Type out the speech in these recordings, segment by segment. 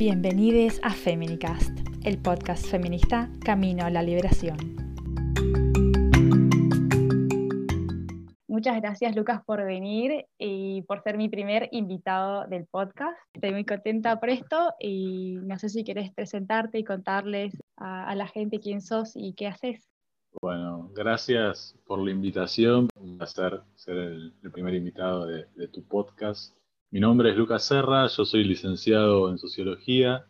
Bienvenidos a Feminicast, el podcast feminista Camino a la Liberación. Muchas gracias Lucas por venir y por ser mi primer invitado del podcast. Estoy muy contenta por esto y no sé si querés presentarte y contarles a, la gente quién sos y qué haces. Bueno, gracias por la invitación. Un placer ser el, primer invitado de, de tu podcast. Mi nombre es Lucas Serra, yo soy licenciado en Sociología,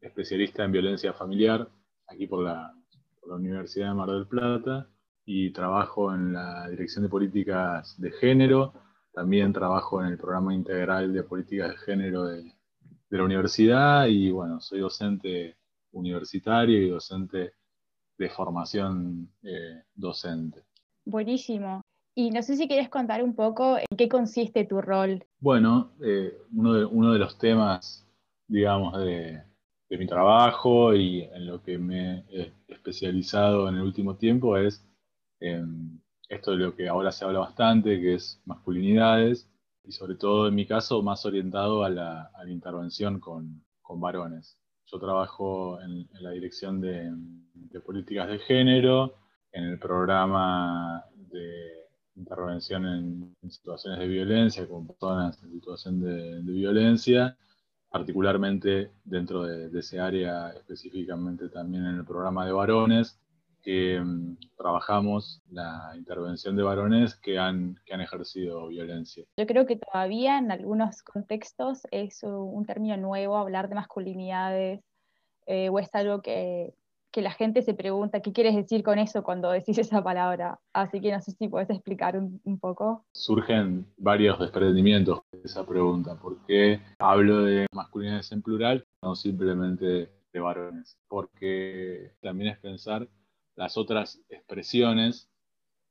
especialista en violencia familiar, aquí por la, Universidad de Mar del Plata, y trabajo en la Dirección de Políticas de Género, también trabajo en el Programa Integral de Políticas de Género de, la universidad, y bueno, soy docente universitario y docente de formación eh, docente. Buenísimo. Y no sé si quieres contar un poco en qué consiste tu rol. Bueno, eh, uno, de, los temas, digamos, de, mi trabajo y en lo que me he especializado en el último tiempo es esto de lo que ahora se habla bastante, que es masculinidades, y sobre todo en mi caso más orientado a la, intervención con, varones. Yo trabajo en, la dirección de, de políticas de género, en el programa de intervención en, situaciones de violencia, con personas en situación de, violencia, particularmente dentro de, ese área, específicamente también en el programa de varones, que mm, trabajamos la intervención de varones que han, que han ejercido violencia. Yo creo que todavía en algunos contextos es un término nuevo hablar de masculinidades eh, o es algo que que la gente se pregunta qué quieres decir con eso cuando decís esa palabra. Así que no sé si puedes explicar un, poco. Surgen varios desprendimientos de esa pregunta. ¿Por qué hablo de masculinidades en plural, no simplemente de varones? Porque también es pensar las otras expresiones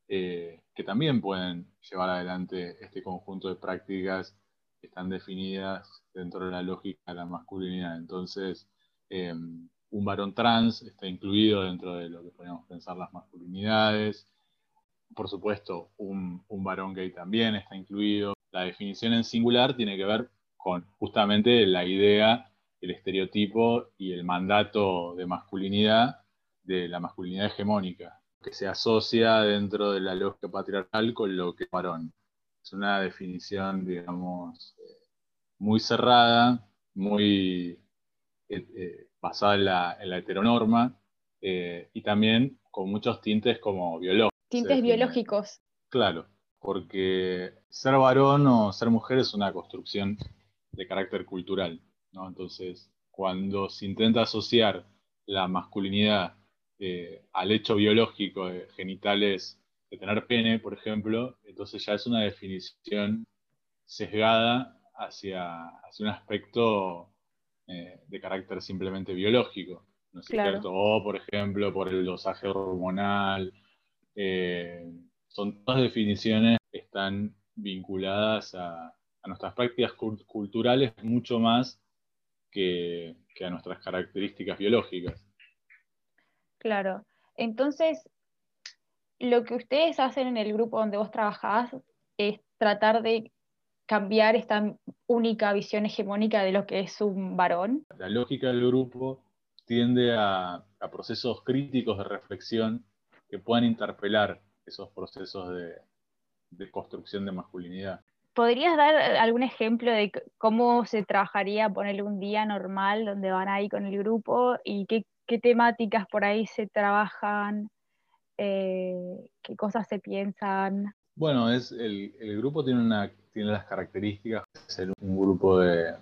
eh, que también pueden llevar adelante este conjunto de prácticas que están definidas dentro de la lógica de la masculinidad. Entonces, em, un varón trans está incluido dentro de lo que podemos pensar las masculinidades. Por supuesto, un, varón gay también está incluido. La definición en singular tiene que ver con justamente la idea, el estereotipo y el mandato de masculinidad de la masculinidad hegemónica, que se asocia dentro de la lógica patriarcal con lo que es varón. Es una definición, digamos, eh, muy cerrada, muy eh, eh, basada en la, heteronorma eh, y también con muchos tintes como biológicos. Tintes biológicos. Claro, porque ser varón o ser mujer es una construcción de carácter cultural, ¿no? Entonces, cuando se intenta asociar la masculinidad eh, al hecho biológico de genitales de tener pene, por ejemplo, entonces ya es una definición sesgada hacia, hacia un aspecto eh, de carácter simplemente biológico, ¿no es cierto? O, por ejemplo, por el dosaje hormonal. Eh, son todas definiciones que están vinculadas a, nuestras prácticas culturales mucho más que, a nuestras características biológicas. Claro. Entonces, lo que ustedes hacen en el grupo donde vos trabajás es tratar de cambiar esta única visión hegemónica de lo que es un varón? La lógica del grupo tiende a, procesos críticos de reflexión que puedan interpelar esos procesos de, construcción de masculinidad. ¿Podrías dar algún ejemplo de cómo se trabajaría ponerle un día normal donde van ahí con el grupo y qué, temáticas por ahí se trabajan, eh, qué cosas se piensan? Bueno, es el, el grupo tiene una tiene las características de ser un grupo de,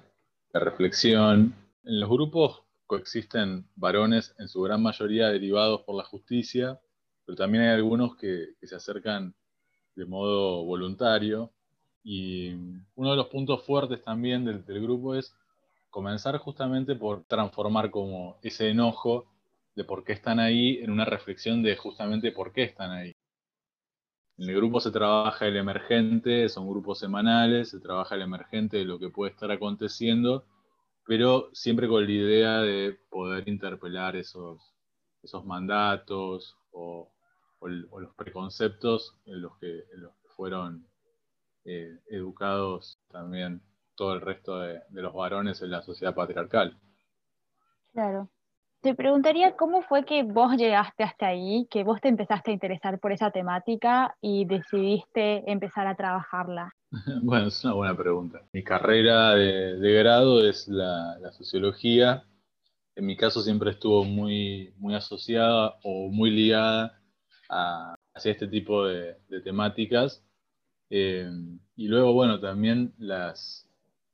reflexión. En los grupos coexisten varones, en su gran mayoría derivados por la justicia, pero también hay algunos que, se acercan de modo voluntario. Y uno de los puntos fuertes también del, del, grupo es comenzar justamente por transformar como ese enojo de por qué están ahí en una reflexión de justamente por qué están ahí. En el grupo se trabaja el emergente, son grupos semanales, se trabaja el emergente de lo que puede estar aconteciendo, pero siempre con la idea de poder interpelar esos, mandatos o, los preconceptos en los que, fueron eh, educados también todo el resto de, los varones en la sociedad patriarcal. Claro. Te preguntaría cómo fue que vos llegaste hasta ahí, que vos te empezaste a interesar por esa temática y decidiste empezar a trabajarla. bueno, es una buena pregunta. Mi carrera de, grado es la, sociología. En mi caso siempre estuvo muy, muy asociada o muy ligada a, hacia este tipo de, temáticas. Eh, y luego, bueno, también las,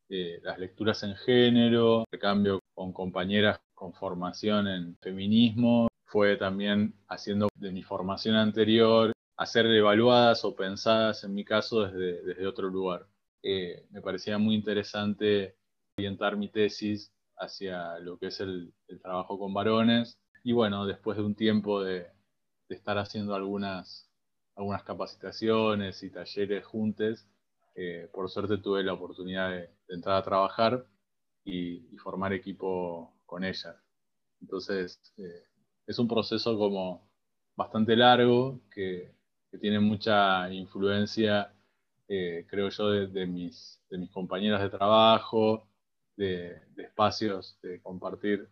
eh, las lecturas en género, el cambio con compañeras con formación en feminismo, fue también haciendo de mi formación anterior, hacer evaluadas o pensadas, en mi caso, desde, desde otro lugar. Eh, me parecía muy interesante orientar mi tesis hacia lo que es el, trabajo con varones. Y bueno, después de un tiempo de, estar haciendo algunas, algunas capacitaciones y talleres juntos, eh, por suerte tuve la oportunidad de, entrar a trabajar y, y formar equipo con ella. Entonces, eh, es un proceso como bastante largo que, tiene mucha influencia, eh, creo yo, de, mis, de mis compañeras de trabajo, de, espacios de compartir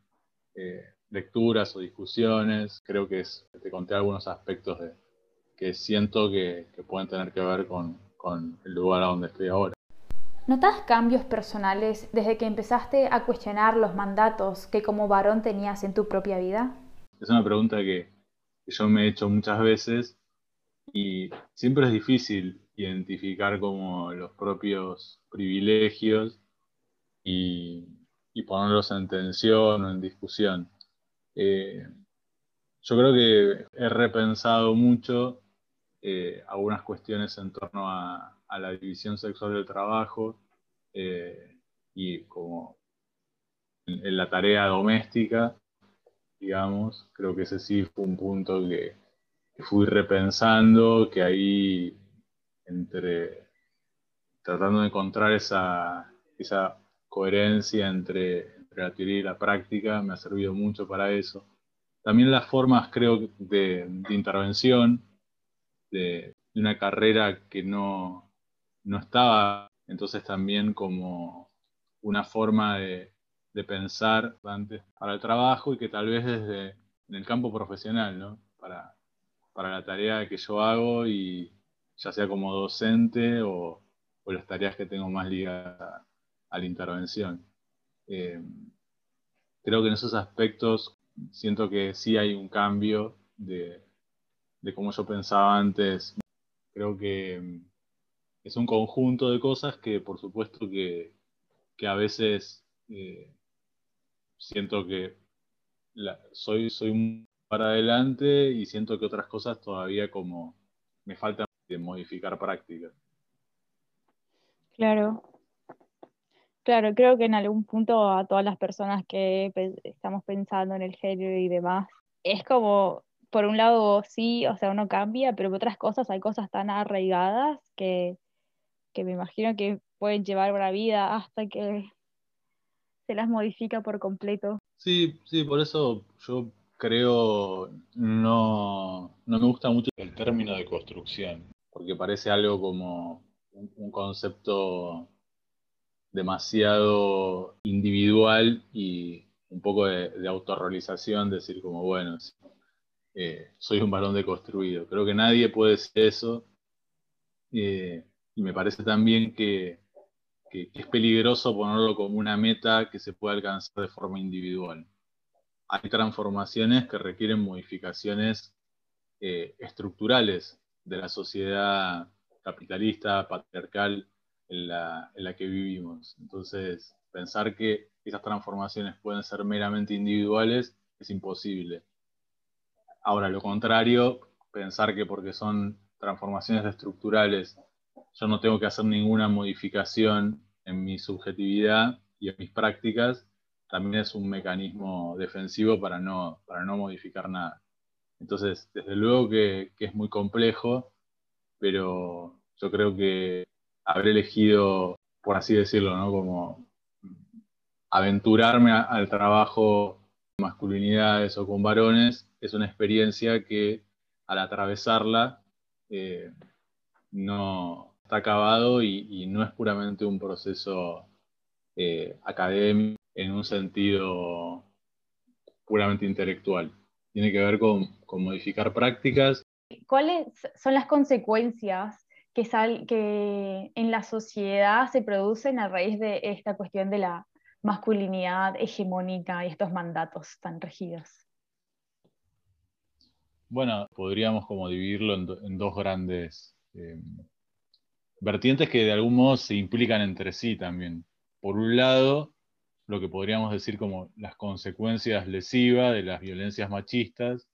eh, lecturas o discusiones. Creo que te conté algunos aspectos de, que siento que, pueden tener que ver con, con el lugar a donde estoy ahora. ¿Notas cambios personales desde que empezaste a cuestionar los mandatos que como varón tenías en tu propia vida? Es una pregunta que, yo me he hecho muchas veces y siempre es difícil identificar como los propios privilegios y, ponerlos en tensión o en discusión. Eh, yo creo que he repensado mucho eh, algunas cuestiones en torno a, a la división sexual del trabajo eh, y como en, la tarea doméstica, digamos, creo que ese sí fue un punto que, fui repensando, que ahí entre tratando de encontrar esa, esa coherencia entre, la teoría y la práctica, me ha servido mucho para eso. También las formas, creo, de, intervención, de, una carrera que no, no estaba entonces también como una forma de, pensar antes para el trabajo y que tal vez desde en el campo profesional, ¿no? Para, la tarea que yo hago y ya sea como docente o, las tareas que tengo más ligadas a, la intervención. Eh, creo que en esos aspectos siento que sí hay un cambio de, de cómo yo pensaba antes. Creo que es un conjunto de cosas que por supuesto que, a veces eh, siento que soy, soy para adelante y siento que otras cosas todavía como me faltan de modificar prácticas. Claro. Claro, creo que en algún punto a todas las personas que estamos pensando en el género y demás, es como, por un lado sí, o sea, uno cambia, pero por otras cosas hay cosas tan arraigadas que que me imagino que pueden llevar una vida hasta que se las modifica por completo. Sí, sí, por eso yo creo, no, no me gusta mucho el término de construcción, porque parece algo como un, concepto demasiado individual y un poco de, autorrealización, decir como, bueno, eh, soy un balón deconstruido. Creo que nadie puede decir eso. Eh, y me parece también que, es peligroso ponerlo como una meta que se pueda alcanzar de forma individual. Hay transformaciones que requieren modificaciones eh, estructurales de la sociedad capitalista, patriarcal en la, en la que vivimos. Entonces, pensar que esas transformaciones pueden ser meramente individuales es imposible. Ahora, lo contrario, pensar que porque son transformaciones estructurales yo no tengo que hacer ninguna modificación en mi subjetividad y en mis prácticas, también es un mecanismo defensivo para no, para no modificar nada. Entonces, desde luego que, es muy complejo, pero yo creo que haber elegido, por así decirlo, ¿no? como aventurarme al trabajo con masculinidades o con varones, es una experiencia que al atravesarla eh, no, está acabado y, no es puramente un proceso eh, académico en un sentido puramente intelectual. Tiene que ver con, modificar prácticas. ¿Cuáles son las consecuencias que, que en la sociedad se producen a raíz de esta cuestión de la masculinidad hegemónica y estos mandatos tan rígidos? Bueno, podríamos como dividirlo en, dos grandes eh, vertientes que de algún modo se implican entre sí también. Por un lado, lo que podríamos decir como las consecuencias lesivas de las violencias machistas,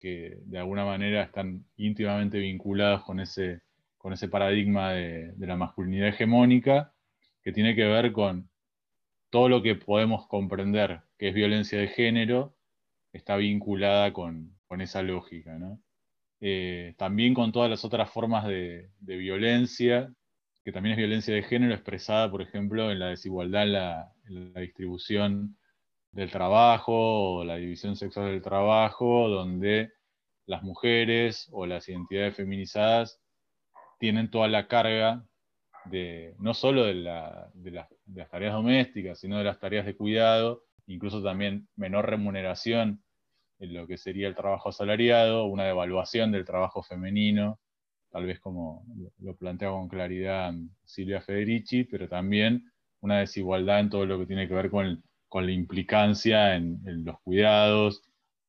que de alguna manera están íntimamente vinculadas con ese, con ese paradigma de, la masculinidad hegemónica, que tiene que ver con todo lo que podemos comprender que es violencia de género, está vinculada con, esa lógica. Eh, también con todas las otras formas de, violencia que también es violencia de género expresada, por ejemplo, en la desigualdad en la, distribución del trabajo o la división sexual del trabajo, donde las mujeres o las identidades feminizadas tienen toda la carga de no solo de, las tareas domésticas, sino de las tareas de cuidado, incluso también menor remuneración en lo que sería el trabajo asalariado, una devaluación del trabajo femenino, tal vez como lo plantea con claridad Silvia Federici, pero también una desigualdad en todo lo que tiene que ver con, la implicancia en, los cuidados,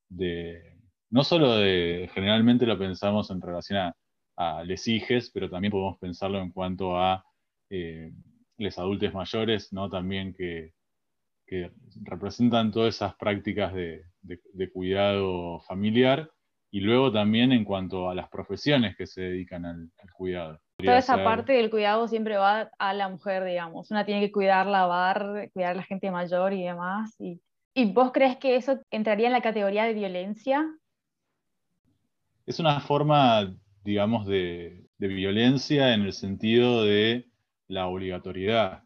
de, no solo de, generalmente lo pensamos en relación a, a les hijes, pero también podemos pensarlo en cuanto a eh, los adultos mayores, ¿no? también que, representan todas esas prácticas de cuidado familiar y luego también en cuanto a las profesiones que se dedican al, cuidado. Toda esa parte del cuidado siempre va a la mujer, digamos. Una tiene que cuidar, lavar, cuidar a la gente mayor y demás. Y, vos crees que eso entraría en la categoría de violencia? Es una forma, digamos, de, violencia en el sentido de la obligatoriedad.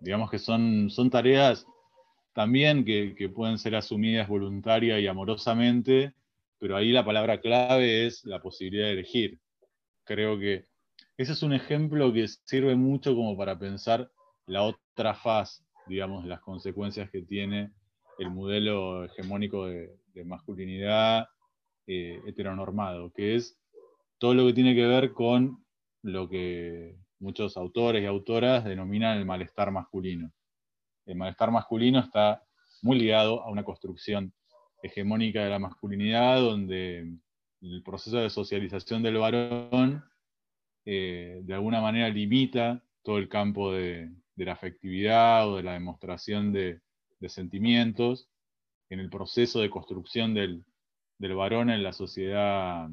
Digamos que son, son tareas también que, que pueden ser asumidas voluntaria y amorosamente, pero ahí la palabra clave es la posibilidad de elegir. Creo que ese es un ejemplo que sirve mucho como para pensar la otra faz, digamos, las consecuencias que tiene el modelo hegemónico de, masculinidad eh, heteronormado, que es todo lo que tiene que ver con lo que muchos autores y autoras denominan el malestar masculino. El malestar masculino está muy ligado a una construcción hegemónica de la masculinidad, donde el proceso de socialización del varón eh, de alguna manera limita todo el campo de, la afectividad o de la demostración de, sentimientos en el proceso de construcción del, varón en la sociedad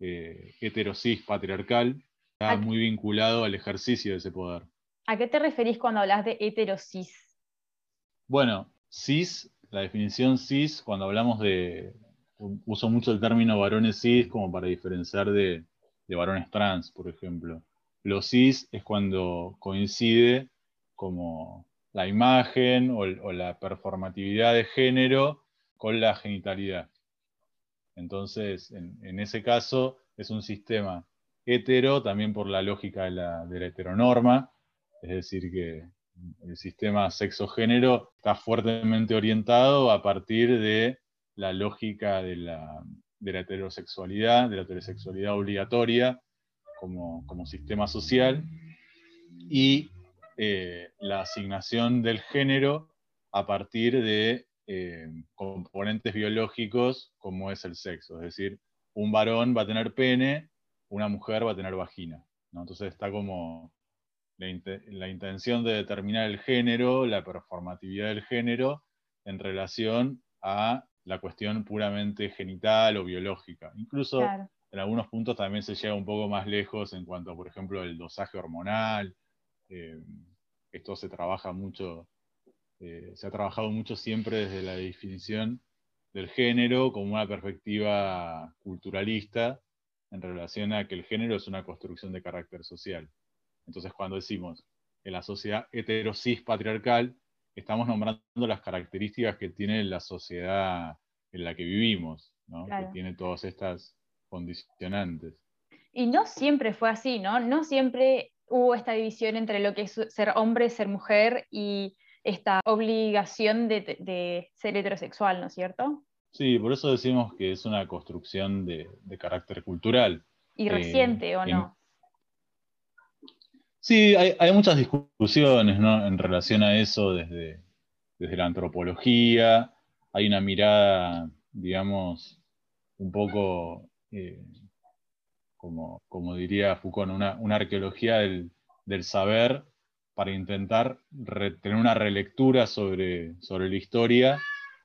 eh, heterosis patriarcal, está muy vinculado al ejercicio de ese poder. ¿A qué te referís cuando hablas de heterosis? Bueno, cis la definición cis, cuando hablamos de, uso mucho el término varones cis como para diferenciar de, varones trans, por ejemplo. Lo cis es cuando coincide como la imagen o, la performatividad de género con la genitalidad. Entonces, en, ese caso, es un sistema hetero, también por la lógica de la, heteronorma, es decir, que el sistema sexo-género está fuertemente orientado a partir de la lógica de la, heterosexualidad, de la heterosexualidad obligatoria como, sistema social y eh, la asignación del género a partir de eh, componentes biológicos como es el sexo. Es decir, un varón va a tener pene, una mujer va a tener vagina. Entonces está como la, intención de determinar el género, la performatividad del género, en relación a la cuestión puramente genital o biológica. Incluso en algunos puntos también se llega un poco más lejos en cuanto, por ejemplo, el dosaje hormonal. Eh, esto se trabaja mucho, eh, se ha trabajado mucho siempre desde la definición del género como una perspectiva culturalista en relación a que el género es una construcción de carácter social. Entonces, cuando decimos en la sociedad heterosis patriarcal, estamos nombrando las características que tiene la sociedad en la que vivimos, que tiene todas estas condicionantes. Y no siempre fue así, ¿no? No siempre hubo esta división entre lo que es ser hombre, ser mujer y esta obligación de, ser heterosexual, ¿no es cierto? Sí, por eso decimos que es una construcción de, carácter cultural. ¿Y reciente o no? Sí, hay, muchas discusiones en relación a eso desde, desde la antropología. Hay una mirada, digamos, un poco, eh, como, como, diría Foucault, una, una arqueología del, saber para intentar tener una relectura sobre, sobre la historia,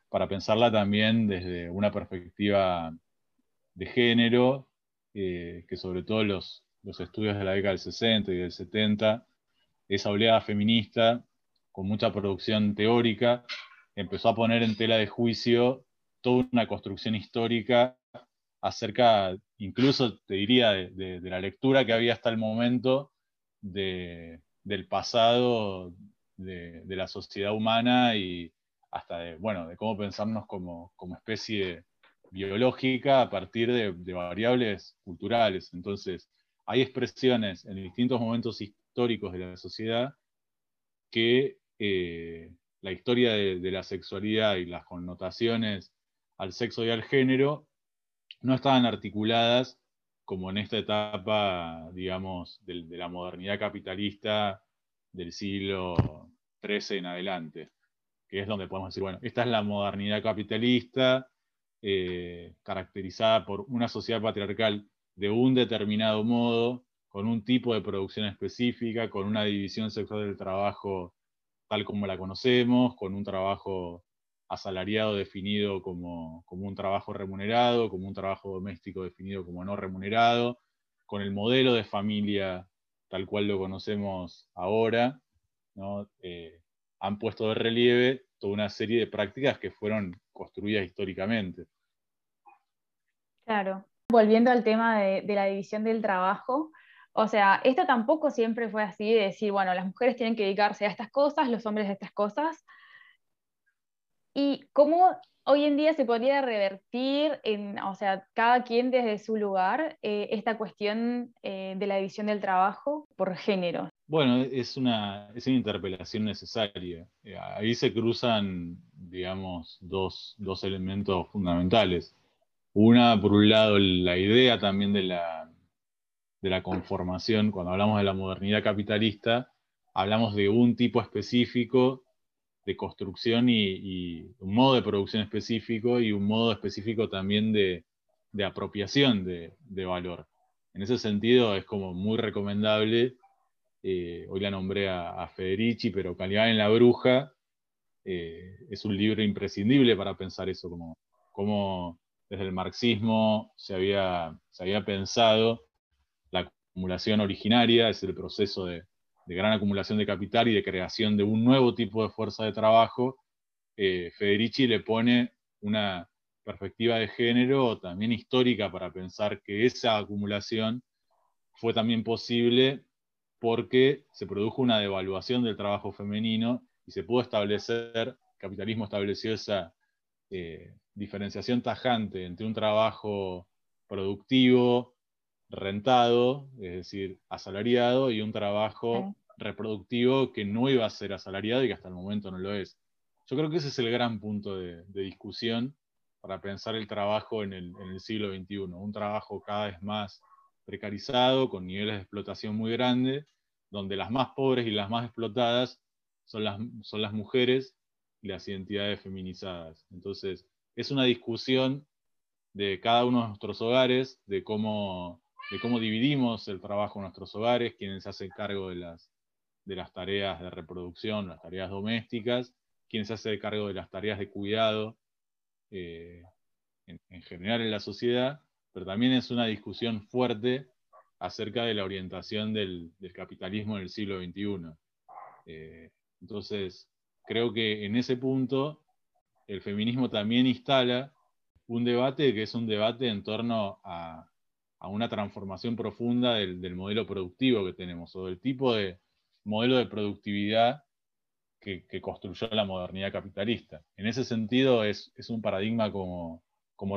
para pensarla también desde una perspectiva de género, eh, que sobre todo los, los estudios de la década del 60 y del 70, esa oleada feminista con mucha producción teórica, empezó a poner en tela de juicio toda una construcción histórica acerca, incluso te diría, de, la lectura que había hasta el momento del pasado de, la sociedad humana y hasta de, bueno, de cómo pensarnos como, como especie biológica a partir de variables culturales. Entonces, hay expresiones en distintos momentos históricos de la sociedad que eh, la historia de, la sexualidad y las connotaciones al sexo y al género no estaban articuladas como en esta etapa, digamos, de, la modernidad capitalista del siglo XIII en adelante, que es donde podemos decir, bueno, esta es la modernidad capitalista eh, caracterizada por una sociedad patriarcal de un determinado modo, con un tipo de producción específica, con una división sexual del trabajo tal como la conocemos, con un trabajo asalariado definido como, un trabajo remunerado, como un trabajo doméstico definido como no remunerado, con el modelo de familia tal cual lo conocemos ahora, eh, han puesto de relieve toda una serie de prácticas que fueron construidas históricamente. Claro, Volviendo al tema de, la división del trabajo, o sea, esto tampoco siempre fue así de decir, bueno, las mujeres tienen que dedicarse a estas cosas, los hombres a estas cosas. Y cómo hoy en día se podría revertir, en, o sea, cada quien desde su lugar, eh, esta cuestión eh, de la división del trabajo por género. Bueno, es una, es una interpelación necesaria. Eh, ahí se cruzan, digamos, dos, dos elementos fundamentales. Una, por un lado, la idea también de la, de la conformación. Cuando hablamos de la modernidad capitalista, hablamos de un tipo específico de construcción y, un modo de producción específico y un modo específico también de, apropiación de, valor. En ese sentido es como muy recomendable, eh, hoy la nombré a, Federici, pero Calidad en la Bruja eh, es un libro imprescindible para pensar eso, como, como desde el marxismo se había, se había pensado la acumulación originaria, es el proceso de, gran acumulación de capital y de creación de un nuevo tipo de fuerza de trabajo, eh, Federici le pone una perspectiva de género también histórica para pensar que esa acumulación fue también posible porque se produjo una devaluación del trabajo femenino y se pudo establecer, el capitalismo estableció esa eh, diferenciación tajante entre un trabajo productivo, rentado, es decir, asalariado, y un trabajo reproductivo que no iba a ser asalariado y que hasta el momento no lo es. Yo creo que ese es el gran punto de, discusión para pensar el trabajo en el, siglo XXI. Un trabajo cada vez más precarizado, con niveles de explotación muy grandes, donde las más pobres y las más explotadas son las, son las mujeres y las identidades feminizadas. Entonces, es una discusión de cada uno de nuestros hogares, de cómo, de cómo dividimos el trabajo en nuestros hogares, quienes se hacen cargo de las, de las tareas de reproducción, las tareas domésticas, quienes se hacen cargo de las tareas de cuidado eh, en, general en la sociedad, pero también es una discusión fuerte acerca de la orientación del, capitalismo en el siglo XXI. Eh, entonces, creo que en ese punto el feminismo también instala un debate que es un debate en torno a, una transformación profunda del, modelo productivo que tenemos, o del tipo de modelo de productividad que, construyó la modernidad capitalista. En ese sentido es, un paradigma como,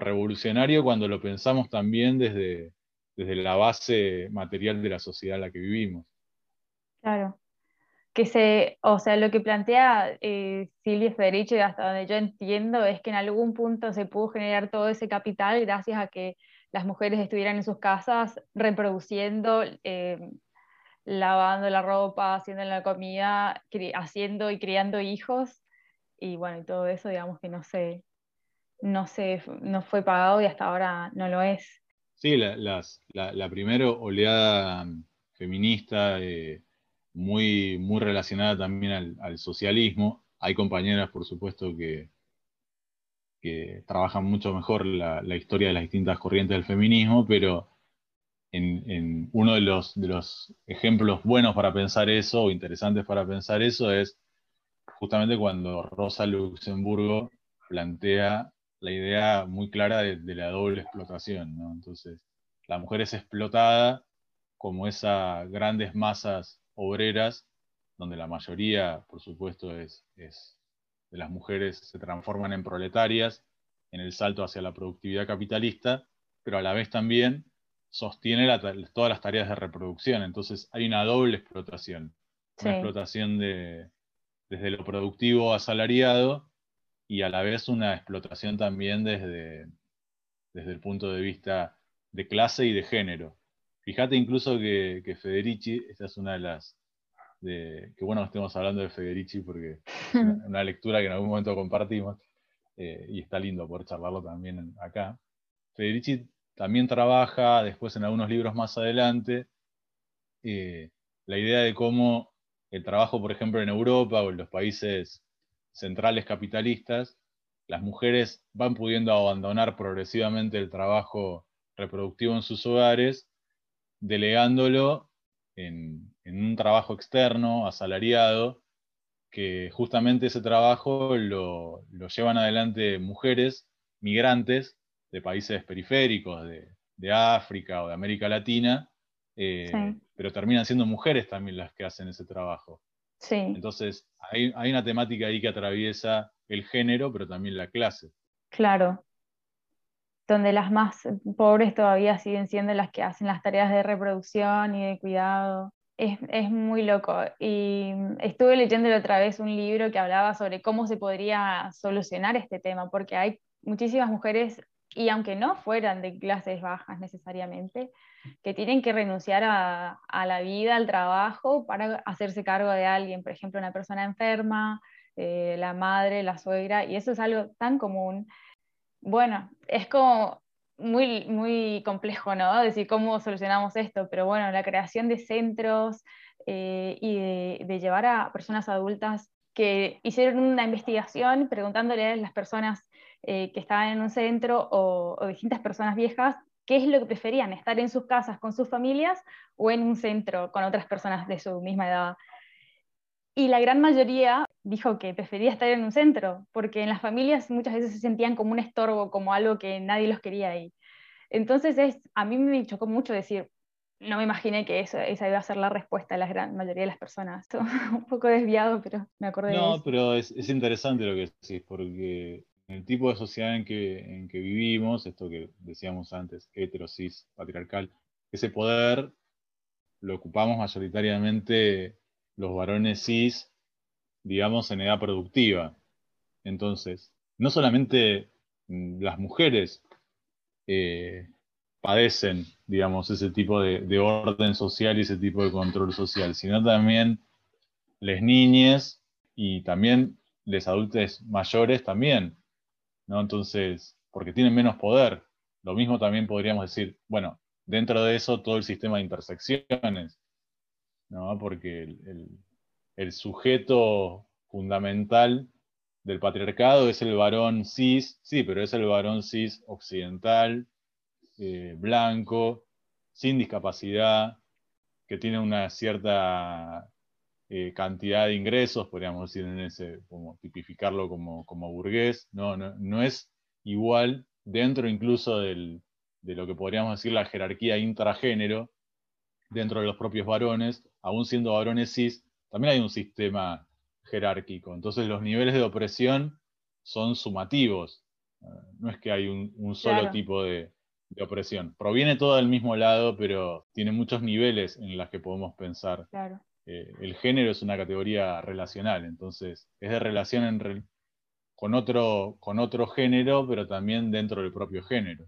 revolucionario cuando lo pensamos también desde, desde la base material de la sociedad en la que vivimos. Claro. Que se, o sea, lo que plantea eh, Silvia Federici, hasta donde yo entiendo, es que en algún punto se pudo generar todo ese capital gracias a que las mujeres estuvieran en sus casas reproduciendo, eh, lavando la ropa, haciendo la comida, haciendo y criando hijos, y bueno, y todo eso, digamos que no se, no se, no fue pagado y hasta ahora no lo es. Sí, la, la, primera oleada feminista, eh, muy, muy relacionada también al, socialismo. Hay compañeras, por supuesto, que, que trabajan mucho mejor la, historia de las distintas corrientes del feminismo, pero en, uno de los, ejemplos buenos para pensar eso, o interesantes para pensar eso, es justamente cuando Rosa Luxemburgo plantea la idea muy clara de, la doble explotación. Entonces, la mujer es explotada como esas grandes masas obreras, donde la mayoría, por supuesto, es, es de las mujeres se transforman en proletarias en el salto hacia la productividad capitalista, pero a la vez también sostiene todas las tareas de reproducción. Entonces hay una doble explotación. Una explotación de, desde lo productivo asalariado y a la vez una explotación también desde, desde el punto de vista de clase y de género. Fíjate incluso que, Federici, esta es una de las... De, que bueno que estemos hablando de Federici porque es una, lectura que en algún momento compartimos eh, y está lindo poder charlarlo también acá. Federici también trabaja después en algunos libros más adelante eh, la idea de cómo el trabajo, por ejemplo, en Europa o en los países centrales capitalistas, las mujeres van pudiendo abandonar progresivamente el trabajo reproductivo en sus hogares, delegándolo en, un trabajo externo, asalariado, que justamente ese trabajo lo, llevan adelante mujeres migrantes de países periféricos, de, África o de América Latina, eh, pero terminan siendo mujeres también las que hacen ese trabajo. Entonces, hay, una temática ahí que atraviesa el género, pero también la clase. Claro. Donde las más pobres todavía siguen siendo las que hacen las tareas de reproducción y de cuidado. Es, es muy loco. Y estuve leyendo otra vez un libro que hablaba sobre cómo se podría solucionar este tema, porque hay muchísimas mujeres y aunque no fueran de clases bajas necesariamente, que tienen que renunciar a, la vida, al trabajo, para hacerse cargo de alguien, por ejemplo, una persona enferma, eh, la madre, la suegra, y eso es algo tan común. Bueno, es como muy, muy complejo, ¿no? Decir cómo solucionamos esto, pero bueno, la creación de centros eh, y de llevar a personas adultas que hicieron una investigación preguntándole a las personas eh, que estaban en un centro o, distintas personas viejas, qué es lo que preferían, estar en sus casas con sus familias o en un centro con otras personas de su misma edad. Y la gran mayoría dijo que prefería estar en un centro, porque en las familias muchas veces se sentían como un estorbo, como algo que nadie los quería ahí. Entonces es, a mí me chocó mucho decir, no me imaginé que esa iba a ser la respuesta de la gran mayoría de las personas. un poco desviado, pero me acordé. No, de eso. pero es, es, interesante lo que decís, porque el tipo de sociedad en que, en que vivimos, esto que decíamos antes, heterosis, patriarcal, ese poder lo ocupamos mayoritariamente los varones cis, digamos, en edad productiva. Entonces, no solamente mm, las mujeres eh, padecen, digamos, ese tipo de, de, orden social y ese tipo de control social, sino también las niñas y también los adultos mayores también. Entonces, porque tienen menos poder. Lo mismo también podríamos decir, bueno, dentro de eso todo el sistema de intersecciones, ¿no? Porque el, sujeto fundamental del patriarcado es el varón cis, sí, pero es el varón cis occidental, eh, blanco, sin discapacidad, que tiene una cierta eh, cantidad de ingresos, podríamos decir, en ese, como tipificarlo como, burgués, no, no, es igual dentro incluso de lo que podríamos decir la jerarquía intragénero, dentro de los propios varones, aún siendo varones cis, también hay un sistema jerárquico. Entonces los niveles de opresión son sumativos. No es que hay un, solo tipo de, de, opresión. Proviene todo del mismo lado, pero tiene muchos niveles en los que podemos pensar eh, el género es una categoría relacional, entonces es de relación con, otro, con otro género, pero también dentro del propio género.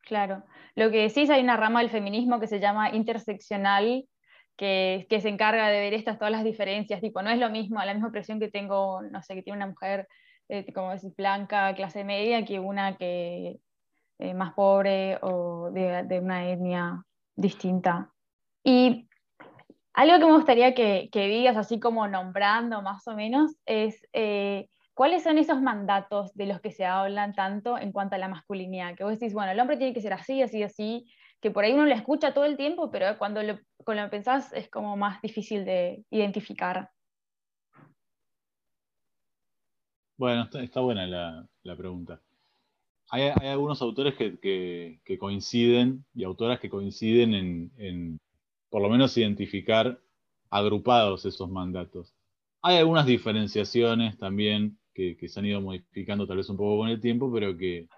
Claro. Lo que decís, hay una rama del feminismo que se llama interseccional, que, se encarga de ver estas todas las diferencias. Tipo, no es lo mismo, la misma presión que tengo, no sé, que tiene una mujer, eh, como decís, blanca, clase media, que una que eh, más pobre o de, una etnia distinta. Y algo que me gustaría que, digas, así como nombrando más o menos, es eh, cuáles son esos mandatos de los que se hablan tanto en cuanto a la masculinidad. Que vos decís, bueno, el hombre tiene que ser así, así, así, que por ahí uno lo escucha todo el tiempo, pero cuando lo, cuando lo pensás es como más difícil de identificar. Bueno, está, buena la, pregunta. Hay, algunos autores que, coinciden y autoras que coinciden en por lo menos identificar agrupados esos mandatos. Hay algunas diferenciaciones también que, se han ido modificando tal vez un poco con el tiempo, pero que,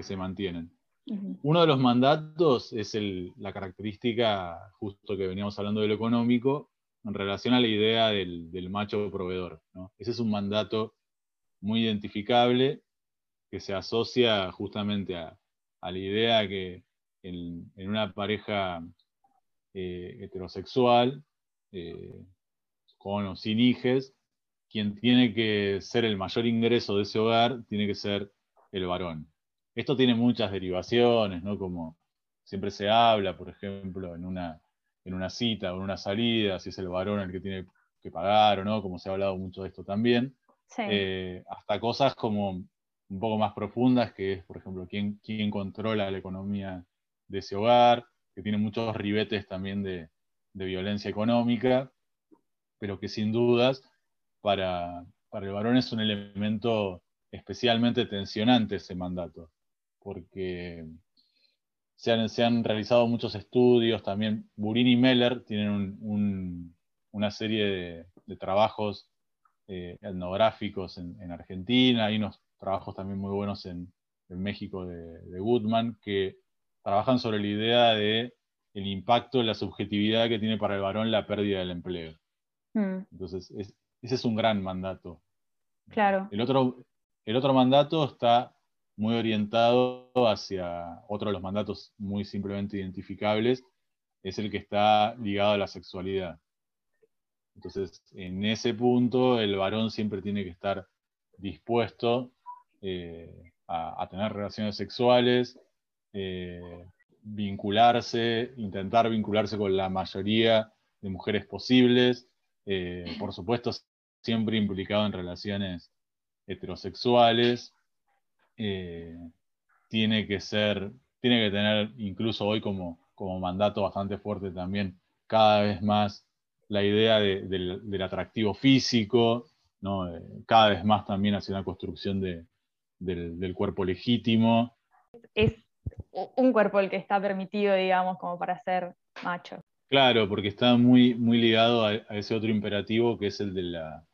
se mantienen. Uno de los mandatos es la característica, justo que veníamos hablando de lo económico, en relación a la idea del, macho proveedor. Ese es un mandato muy identificable que se asocia justamente a, la idea que en, en una pareja eh, heterosexual, eh, con o sin hijes, quien tiene que ser el mayor ingreso de ese hogar tiene que ser el varón. Esto tiene muchas derivaciones, ¿no? Como siempre se habla, por ejemplo, en una, en una cita o en una salida, si es el varón el que tiene que pagar o no, como se ha hablado mucho de esto también. Eh, hasta cosas como un poco más profundas, que es, por ejemplo, quién, quién controla la economía de ese hogar, que tiene muchos ribetes también de, violencia económica, pero que sin dudas para, el varón es un elemento especialmente tensionante ese mandato, porque se han, realizado muchos estudios, también Burini y Meller tienen una serie de, trabajos eh, etnográficos en, Argentina, hay unos trabajos también muy buenos en, México de, de Goodman, que trabajan sobre la idea de el impacto la subjetividad que tiene para el varón la pérdida del empleo. Mm. Entonces, ese es un gran mandato. Claro. El otro, el otro mandato está muy orientado hacia otro de los mandatos muy simplemente identificables, es el que está ligado a la sexualidad. Entonces, en ese punto, el varón siempre tiene que estar dispuesto eh, a, tener relaciones sexuales, eh, vincularse, intentar vincularse con la mayoría de mujeres posibles, eh, por supuesto siempre implicado en relaciones heterosexuales, eh, tiene que ser, tiene que tener incluso hoy como, como mandato bastante fuerte también cada vez más la idea del, atractivo físico, cada vez más también hacia una construcción del, del, cuerpo legítimo. Es un cuerpo el que está permitido, digamos, como para ser macho. Claro, porque está muy, muy ligado a, ese otro imperativo que es el de la,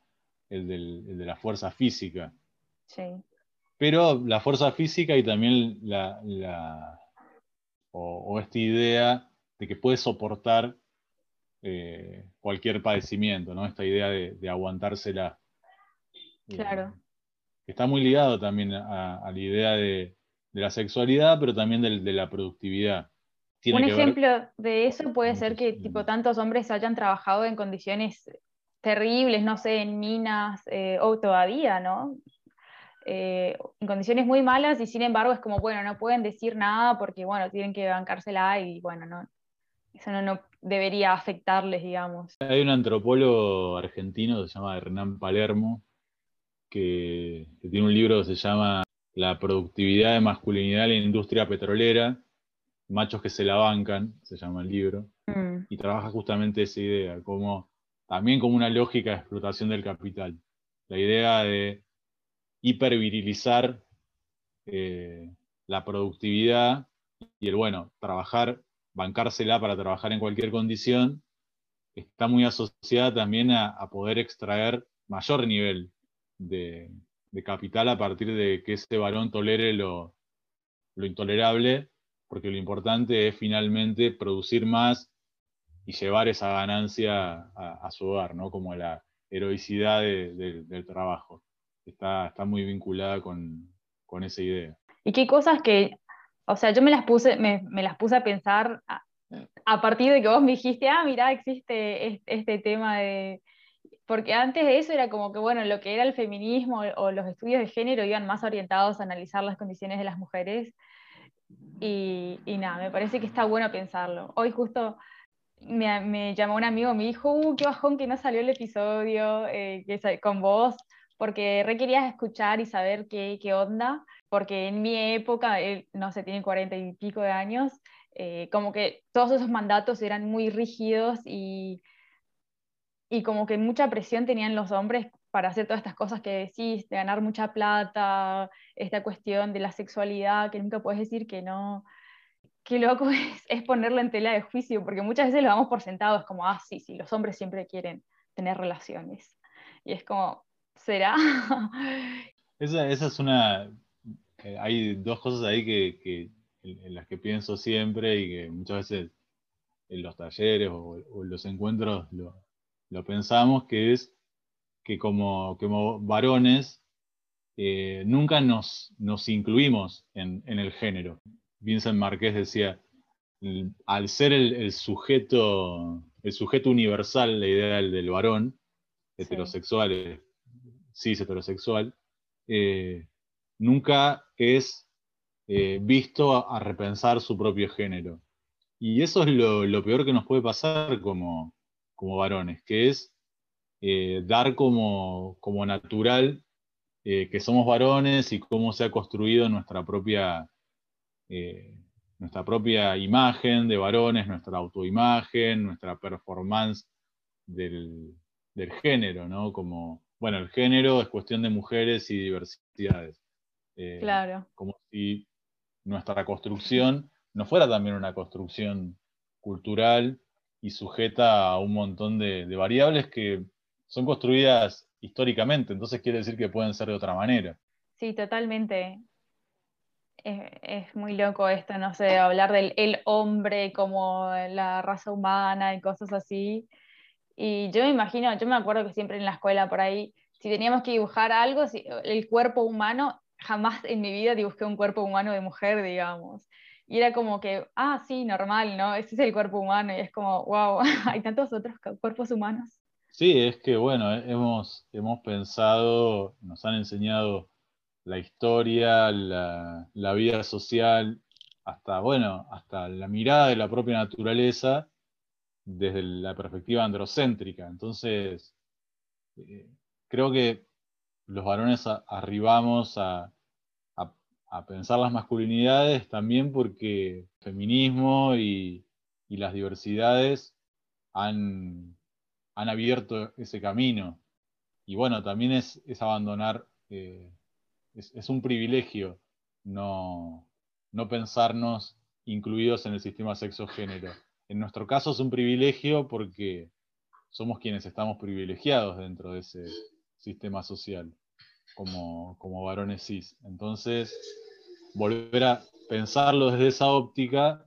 de la fuerza física. Sí. Pero la fuerza física y también la, o, esta idea de que puede soportar eh, cualquier padecimiento, ¿no? Esta idea de, aguantársela. Claro. está muy ligado también a la idea de, de la sexualidad, pero también de, la productividad. Un ejemplo de eso puede ser que tipo, tantos hombres hayan trabajado en condiciones terribles, no sé, en minas eh, o todavía, ¿no? Eh, en condiciones muy malas y sin embargo es como, bueno, no pueden decir nada porque, bueno, tienen que bancársela y, bueno, no, eso no, debería afectarles, digamos. Hay un antropólogo argentino que se llama Hernán Palermo, que tiene un libro que se llama la productividad de masculinidad en la industria petrolera, Machos que se la bancan, se llama el libro, mm. y trabaja justamente esa idea, como, también como una lógica de explotación del capital. La idea de hipervirilizar eh, la productividad y el, bueno, trabajar, bancársela para trabajar en cualquier condición, está muy asociada también a poder extraer mayor nivel de, capital a partir de que ese varón tolere lo, intolerable, porque lo importante es finalmente producir más llevar esa ganancia a, su hogar, ¿no? Como la heroicidad del trabajo. Está, está muy vinculada con, esa idea. ¿Y qué cosas que, o sea, yo me las puse, me, las puse a pensar a, partir de que vos me dijiste, ah, mira, existe este, tema de, porque antes de eso era como que, bueno, lo que era el feminismo o los estudios de género iban más orientados a analizar las condiciones de las mujeres. Y, y nada, me parece que está bueno pensarlo. Hoy justo me, llamó un amigo, me dijo, uh, qué bajón que no salió el episodio eh, que, con vos, porque requerías escuchar y saber qué, qué onda, porque en mi época, él, no sé, tiene cuarenta y pico de años, eh, como que todos esos mandatos eran muy rígidos y, y como que mucha presión tenían los hombres para hacer todas estas cosas que decís, de ganar mucha plata, esta cuestión de la sexualidad, que nunca puedes decir que no, qué loco es, ponerlo en tela de juicio, porque muchas veces lo damos por sentado, es como, ah, sí, sí, los hombres siempre quieren tener relaciones. Y es como, ¿será? Esa, es una... Eh, hay dos cosas ahí que, en, las que pienso siempre y que muchas veces en los talleres o, en los encuentros lo, pensamos, que es que como, como varones eh, nunca nos, nos incluimos en, en, el género. Vincent Marqués decía, al ser el, sujeto, el sujeto universal, la idea del, varón, heterosexual, cis heterosexual, eh, nunca es eh, visto a, repensar su propio género. Y eso es lo, peor que nos puede pasar como, como varones, que es eh, dar como, como natural que somos varones y cómo se ha construido nuestra propia nuestra propia imagen de varones, nuestra autoimagen, nuestra performance del, género, ¿no? Como, bueno, el género es cuestión de mujeres y diversidades. Eh, claro. Como si nuestra construcción no fuera también una construcción cultural y sujeta a un montón de, de variables que son construidas históricamente, entonces quiere decir que pueden ser de otra manera. Sí, totalmente es, muy loco esto, no sé, hablar del el hombre como la raza humana y cosas así. Y yo me imagino, yo me acuerdo que siempre en la escuela por ahí, si teníamos que dibujar algo, si, el cuerpo humano, jamás en mi vida dibujé un cuerpo humano de mujer, digamos. Y era como que, ah, sí, normal, ¿no? Ese es el cuerpo humano. Y es como, wow, hay tantos otros cuerpos humanos. Sí, es que, bueno, hemos, hemos pensado, nos han enseñado la historia, la, vida social, hasta, bueno, hasta la mirada de la propia naturaleza desde la perspectiva androcéntrica. Entonces, eh, creo que los varones arribamos a, pensar las masculinidades también porque el feminismo y, las diversidades han, abierto ese camino. Y bueno, también es, abandonar eh, es, un privilegio no, pensarnos incluidos en el sistema sexo-género. En nuestro caso es un privilegio porque somos quienes estamos privilegiados dentro de ese sistema social, como, como varones cis. Entonces, volver a pensarlo desde esa óptica,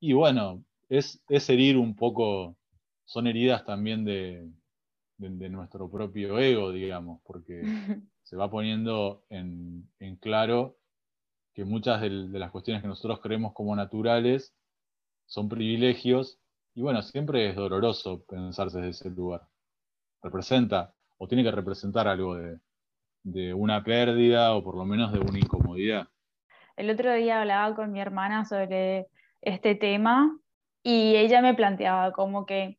y bueno, es, es herir un poco, son heridas también de, de nuestro propio ego, digamos, porque se va poniendo en, claro que muchas de, las cuestiones que nosotros creemos como naturales son privilegios y bueno, siempre es doloroso pensarse desde ese lugar. Representa o tiene que representar algo de, de una pérdida o por lo menos de una incomodidad. El otro día hablaba con mi hermana sobre este tema y ella me planteaba como que,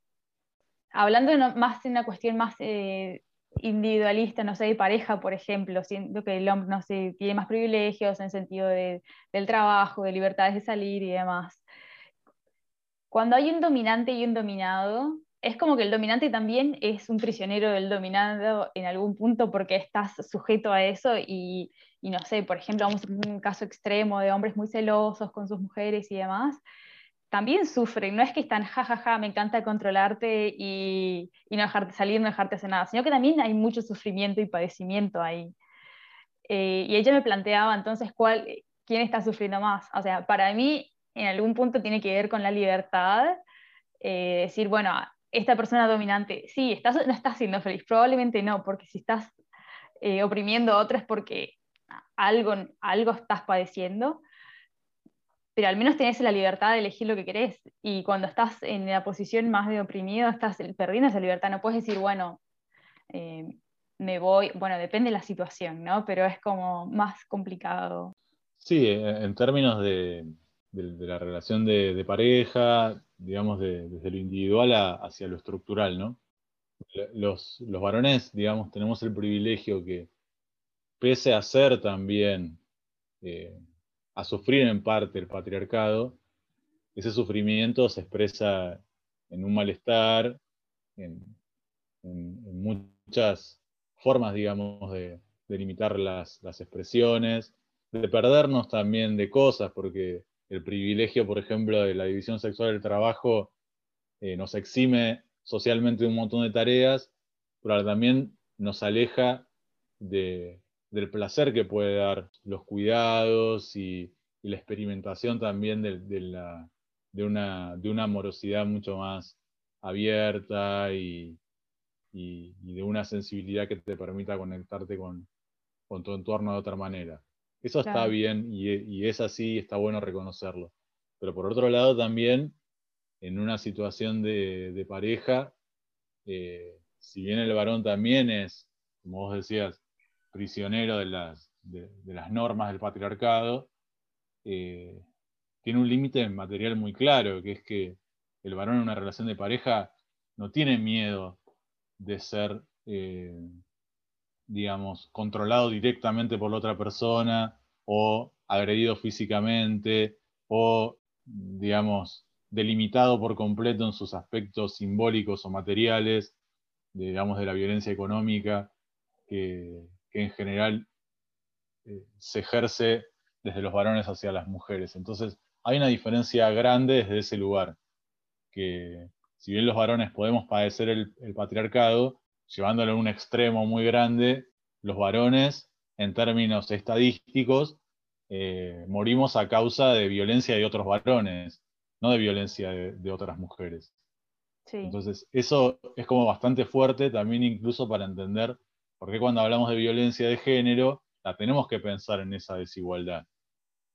hablando más de una cuestión más eh, individualista, no sé, de pareja, por ejemplo, siento que el hombre, no sé, tiene más privilegios en sentido de, del trabajo, de libertades de salir y demás. Cuando hay un dominante y un dominado, es como que el dominante también es un prisionero del dominado en algún punto porque estás sujeto a eso y, y no sé, por ejemplo, vamos a un caso extremo de hombres muy celosos con sus mujeres y demás, también sufren, no es que están jajaja, me encanta controlarte y, y, no dejarte salir, no dejarte hacer nada, sino que también hay mucho sufrimiento y padecimiento ahí. Eh, y ella me planteaba entonces cuál, quién está sufriendo más. O sea, para mí en algún punto tiene que ver con la libertad eh, decir, bueno, esta persona dominante, sí, estás, no estás siendo feliz, probablemente no, porque si estás eh, oprimiendo a otro es porque algo, algo estás padeciendo, pero al menos tenés la libertad de elegir lo que querés. Y cuando estás en la posición más de oprimido, estás perdiendo esa libertad. No puedes decir, bueno, eh, me voy, bueno, depende de la situación, ¿no? Pero es como más complicado. Sí, en términos de, la relación de, pareja, digamos, desde lo individual hacia lo estructural, ¿no? Los, los varones, digamos, tenemos el privilegio que, pese a ser también eh, a sufrir en parte el patriarcado, ese sufrimiento se expresa en un malestar, en, muchas formas, digamos, de, limitar las, expresiones, de perdernos también de cosas, porque el privilegio, por ejemplo, de la división sexual del trabajo eh, nos exime socialmente de un montón de tareas, pero también nos aleja de, del placer que puede dar los cuidados y, la experimentación también de, una, de, una, amorosidad mucho más abierta y, de una sensibilidad que te permita conectarte con, tu entorno de otra manera. Eso está bien y, es así, está bueno reconocerlo. Pero por otro lado también, en una situación de, pareja, eh, si bien el varón también es, como vos decías, prisionero de las, de, las normas del patriarcado, eh, tiene un límite material muy claro, que es que el varón en una relación de pareja no tiene miedo de ser, eh, digamos, controlado directamente por la otra persona o agredido físicamente o, digamos, delimitado por completo en sus aspectos simbólicos o materiales, digamos, de la violencia económica que, en general eh, se ejerce desde los varones hacia las mujeres. Entonces, hay una diferencia grande desde ese lugar, que si bien los varones podemos padecer el, patriarcado, llevándolo a un extremo muy grande, los varones, en términos estadísticos, eh, morimos a causa de violencia de otros varones, no de violencia de, otras mujeres. Entonces, eso es como bastante fuerte también incluso para entender porque cuando hablamos de violencia de género, la tenemos que pensar en esa desigualdad.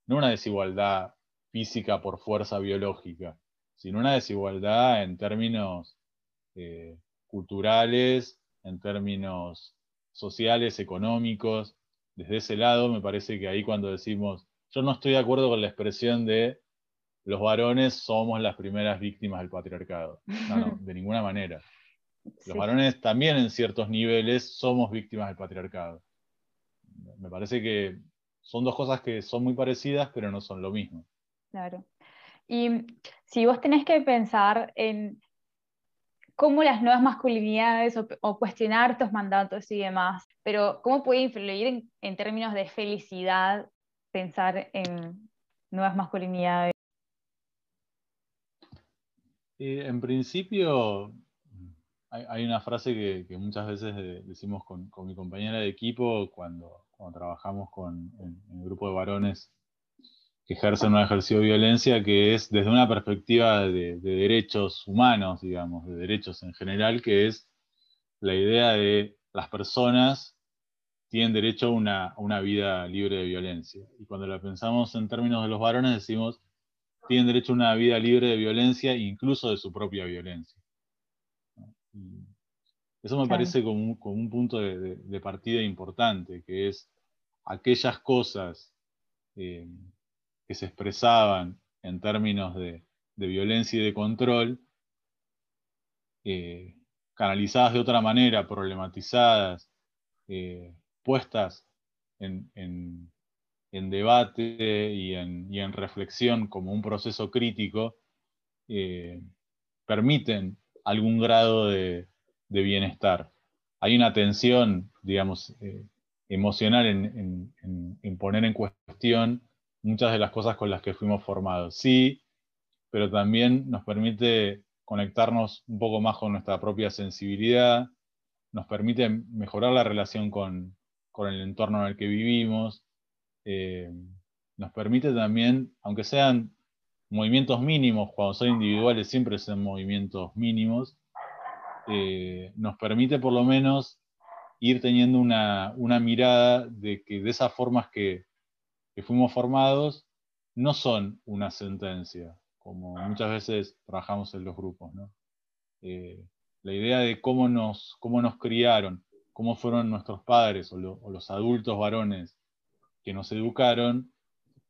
No una desigualdad física por fuerza biológica, sino una desigualdad en términos eh, culturales, en términos sociales, económicos. Desde ese lado me parece que ahí cuando decimos, yo no estoy de acuerdo con la expresión de los varones somos las primeras víctimas del patriarcado. No, no, de ninguna manera. Los varones también en ciertos niveles somos víctimas del patriarcado. Me parece que son dos cosas que son muy parecidas, pero no son lo mismo. Claro. Y si vos tenés que pensar en cómo las nuevas masculinidades o, cuestionar estos mandatos y demás, pero cómo puede influir en términos de felicidad pensar en nuevas masculinidades. Eh, en principio, hay, una frase que, muchas veces decimos con, mi compañera de equipo cuando, trabajamos con en, el grupo de varones ejercen o han ejercido violencia, que es desde una perspectiva de, derechos humanos, digamos, de derechos en general, que es la idea de las personas tienen derecho a una, una vida libre de violencia. Y cuando la pensamos en términos de los varones, decimos, tienen derecho a una vida libre de violencia, incluso de su propia violencia. Eso me parece como un, punto de, partida importante, que es aquellas cosas eh, que se expresaban en términos de, violencia y de control, eh, canalizadas de otra manera, problematizadas, eh, puestas en, debate y en, reflexión como un proceso crítico, permiten algún grado de, bienestar. Hay una tensión, digamos, eh, emocional en, poner en cuestión muchas de las cosas con las que fuimos formados. Sí, pero también nos permite conectarnos un poco más con nuestra propia sensibilidad, nos permite mejorar la relación con, el entorno en el que vivimos, eh, nos permite también, aunque sean movimientos mínimos, cuando son individuales siempre son movimientos mínimos, eh, nos permite por lo menos ir teniendo una, mirada de que de esas formas que, fuimos formados no son una sentencia, como muchas veces trabajamos en los grupos. Eh, la idea de cómo nos, cómo nos criaron, cómo fueron nuestros padres o, los adultos varones que nos educaron,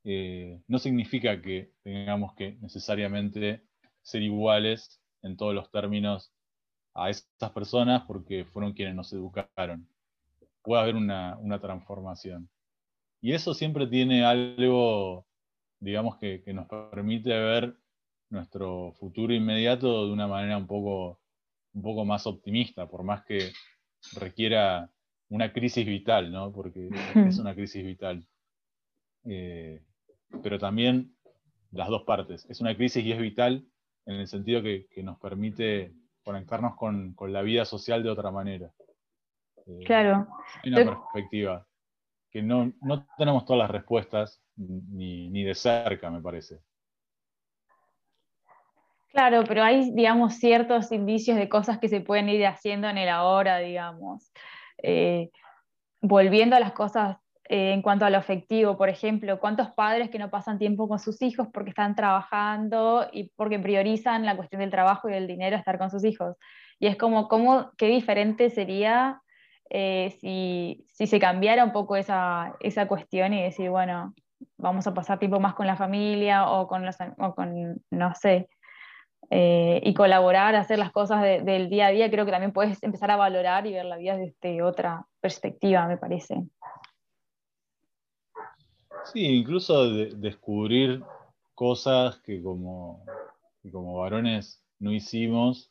eh, no significa que tengamos que necesariamente ser iguales en todos los términos a esas personas porque fueron quienes nos educaron. Puede haber una, transformación. Y eso siempre tiene algo, digamos, que, nos permite ver nuestro futuro inmediato de una manera un poco, un poco más optimista, por más que requiera una crisis vital, ¿no? Porque es una crisis vital. Eh, pero también las dos partes. Es una crisis y es vital en el sentido que nos permite conectarnos con, la vida social de otra manera. Eh, claro. Una perspectiva que no, tenemos todas las respuestas ni, de cerca, me parece. Claro, pero hay, digamos, ciertos indicios de cosas que se pueden ir haciendo en el ahora, digamos. Eh, volviendo a las cosas eh, en cuanto a lo afectivo, por ejemplo, cuántos padres que no pasan tiempo con sus hijos porque están trabajando y porque priorizan la cuestión del trabajo y del dinero estar con sus hijos. Y es como, ¿cómo, qué diferente sería eh, si, se cambiara un poco esa, cuestión y decir, bueno, vamos a pasar tiempo más con la familia o con, los, con no sé, eh, y colaborar, hacer las cosas del día a día, creo que también puedes empezar a valorar y ver la vida desde otra perspectiva, me parece. Sí, incluso descubrir cosas que como, como varones no hicimos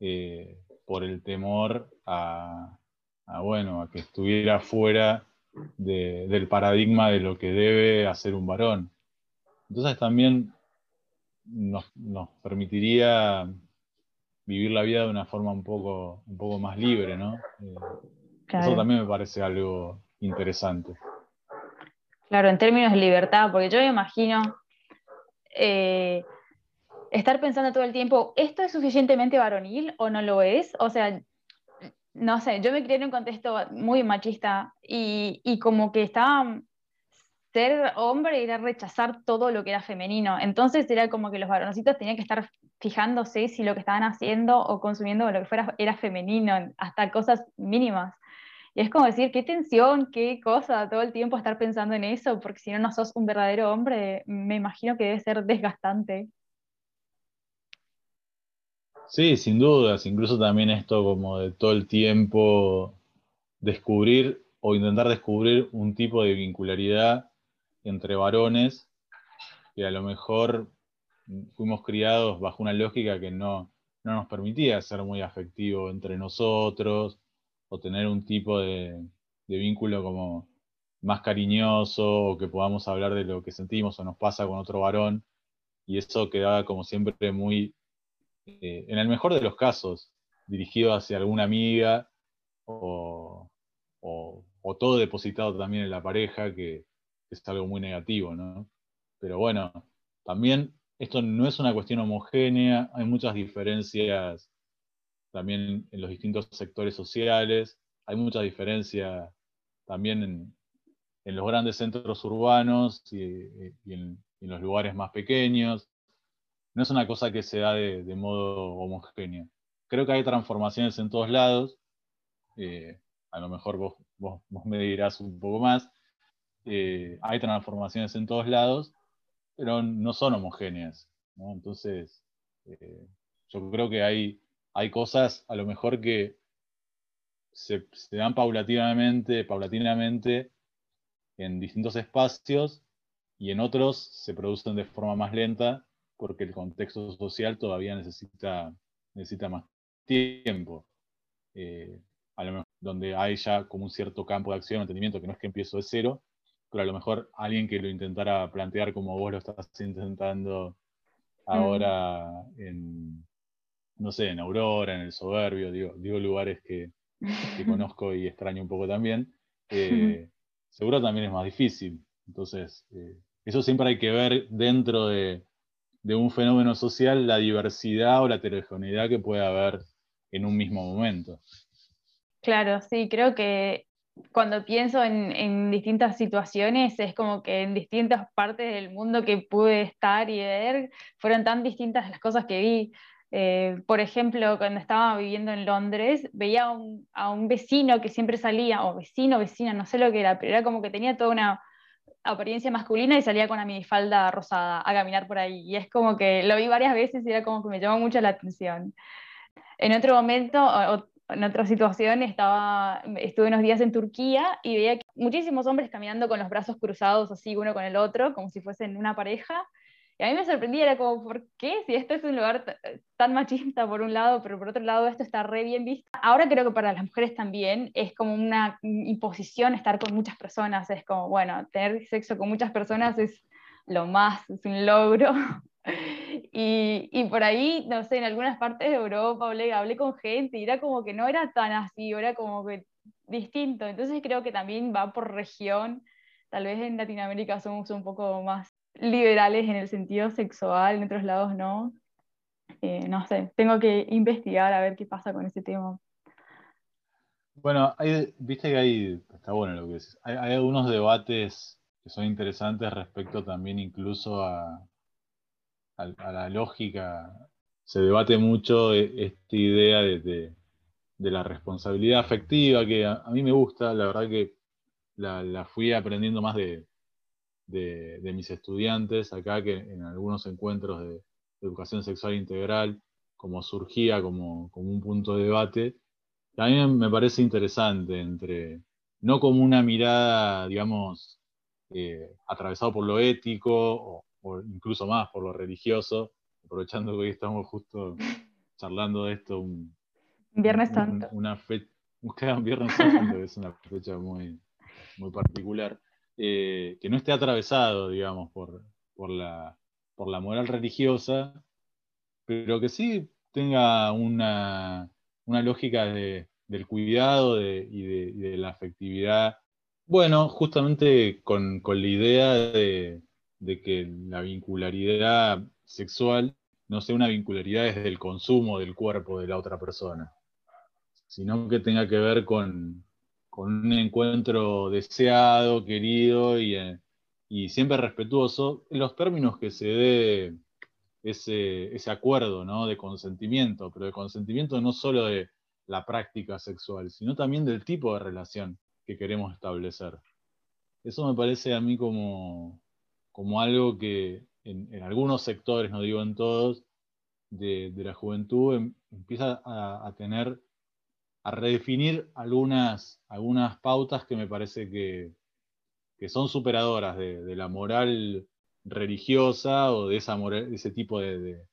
eh, por el temor a, bueno, a que estuviera fuera del paradigma de lo que debe hacer un varón. Entonces también nos, permitiría vivir la vida de una forma un poco, un poco más libre, ¿no? Eh, eso también me parece algo interesante. Claro, en términos de libertad, porque yo me imagino eh, estar pensando todo el tiempo, ¿esto es suficientemente varonil o no lo es? O sea, no sé, yo me crié en un contexto muy machista y, como que estaba ser hombre era rechazar todo lo que era femenino. Entonces era como que los varoncitos tenían que estar fijándose si lo que estaban haciendo o consumiendo lo que fuera era femenino, hasta cosas mínimas. Y es como decir, qué tensión, qué cosa, todo el tiempo estar pensando en eso, porque si no, no sos un verdadero hombre, me imagino que debe ser desgastante. Sí, sin dudas, incluso también esto como de todo el tiempo descubrir o intentar descubrir un tipo de vincularidad entre varones que a lo mejor fuimos criados bajo una lógica que no, no nos permitía ser muy afectivo entre nosotros, o tener un tipo de, vínculo como más cariñoso o que podamos hablar de lo que sentimos o nos pasa con otro varón. Y eso quedaba como siempre muy, eh, en el mejor de los casos, dirigido hacia alguna amiga o, todo depositado también en la pareja, que, es algo muy negativo, ¿no? Pero bueno, también esto no es una cuestión homogénea, hay muchas diferencias también en los distintos sectores sociales. Hay mucha diferencia también en, los grandes centros urbanos y, en, los lugares más pequeños. No es una cosa que se da de, modo homogéneo. Creo que hay transformaciones en todos lados. Eh, a lo mejor vos, vos, me dirás un poco más. Eh, hay transformaciones en todos lados, pero no son homogéneas. Entonces, eh, yo creo que hay hay cosas a lo mejor que se, dan paulatinamente, paulatinamente en distintos espacios y en otros se producen de forma más lenta porque el contexto social todavía necesita, necesita más tiempo. Eh, a lo mejor donde hay ya como un cierto campo de acción, entendimiento, que no es que empiezo de cero, pero a lo mejor alguien que lo intentara plantear como vos lo estás intentando ahora en, no sé, en Aurora, en el Soberbio, digo, digo lugares que, conozco y extraño un poco también, eh, seguro también es más difícil. Entonces, eh, eso siempre hay que ver dentro de, de un fenómeno social la diversidad o la heterogeneidad que puede haber en un mismo momento. Claro, sí, creo que cuando pienso en, distintas situaciones, es como que en distintas partes del mundo que pude estar y ver, fueron tan distintas las cosas que vi. Eh, por ejemplo, cuando estaba viviendo en Londres, veía a un vecino que siempre salía, o vecino, vecina, no sé lo que era, pero era como que tenía toda una apariencia masculina y salía con la minifalda rosada a caminar por ahí. Y es como que lo vi varias veces y era como que me llamó mucho la atención. En otro momento, en otra situación, estaba, estuve unos días en Turquía y veía muchísimos hombres caminando con los brazos cruzados así uno con el otro, como si fuesen una pareja. Y a mí me sorprendía, era como, ¿por qué? Si este es un lugar tan machista por un lado, pero por otro lado esto está re bien visto. Ahora creo que para las mujeres también es como una imposición estar con muchas personas, es como, bueno, tener sexo con muchas personas es lo más, es un logro. Y, y, por ahí, no sé, en algunas partes de Europa hablé, hablé con gente y era como que no era tan así, era como que distinto. Entonces creo que también va por región. Tal vez en Latinoamérica somos un poco más liberales en el sentido sexual, en otros lados no. Eh, no sé, tengo que investigar a ver qué pasa con ese tema. Bueno, hay, viste que hay, está bueno lo que dices, hay, hay algunos debates que son interesantes respecto también incluso a, a, la lógica, se debate mucho e, esta idea de, la responsabilidad afectiva, que a, mí me gusta, la verdad que la, fui aprendiendo más de, mis estudiantes acá, que en algunos encuentros de, educación sexual integral, como surgía como, un punto de debate, también me parece interesante entre, no como una mirada, digamos, eh, atravesado por lo ético o, incluso más por lo religioso, aprovechando que hoy estamos justo charlando de esto. Un, Viernes Santo. una fecha, un Viernes Santo, es una fecha muy, muy particular, eh, que no esté atravesado, digamos, por, por, la, por la moral religiosa, pero que sí tenga una, una lógica de, del cuidado y, de, la afectividad. Bueno, justamente con, con la idea de, de que la vincularidad sexual no sea una vincularidad desde el consumo del cuerpo de la otra persona, sino que tenga que ver con, un encuentro deseado, querido y, siempre respetuoso en los términos que se dé ese, ese acuerdo ¿no? de consentimiento, pero de consentimiento no solo de la práctica sexual, sino también del tipo de relación que queremos establecer. Eso me parece a mí como, como algo que en, algunos sectores, no digo en todos, de, la juventud em, empieza a, tener, a redefinir algunas, algunas pautas que me parece que, son superadoras de, la moral religiosa o de, esa ese tipo de,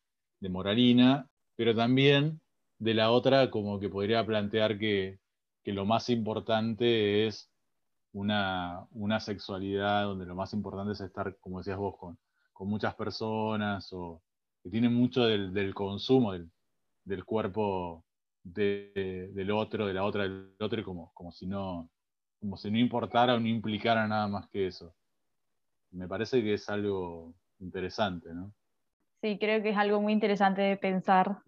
moralina, pero también de la otra como que podría plantear que, que lo más importante es una, sexualidad donde lo más importante es estar, como decías vos, con, con muchas personas o que tiene mucho del, consumo del, cuerpo del otro, de la otra, del otro, como, como, si no, como si no importara o no implicara nada más que eso. Me parece que es algo interesante, ¿no? Sí, creo que es algo muy interesante de pensar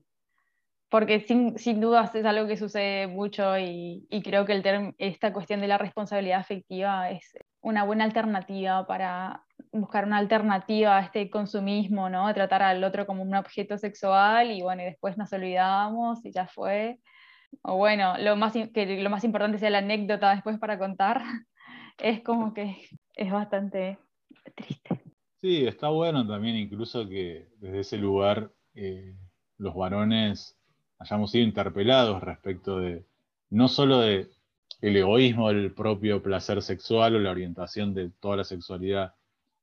porque sin, sin dudas es algo que sucede mucho y, creo que esta cuestión de la responsabilidad afectiva es una buena alternativa para buscar una alternativa a este consumismo, ¿no? Tratar al otro como un objeto sexual y bueno, y después nos olvidamos y ya fue. O bueno, lo más, que lo más importante sea la anécdota después para contar, es como que es bastante triste. Sí, está bueno también incluso que desde ese lugar eh, los varones hayamos sido interpelados respecto de no solo de el egoísmo del propio placer sexual o la orientación de toda la sexualidad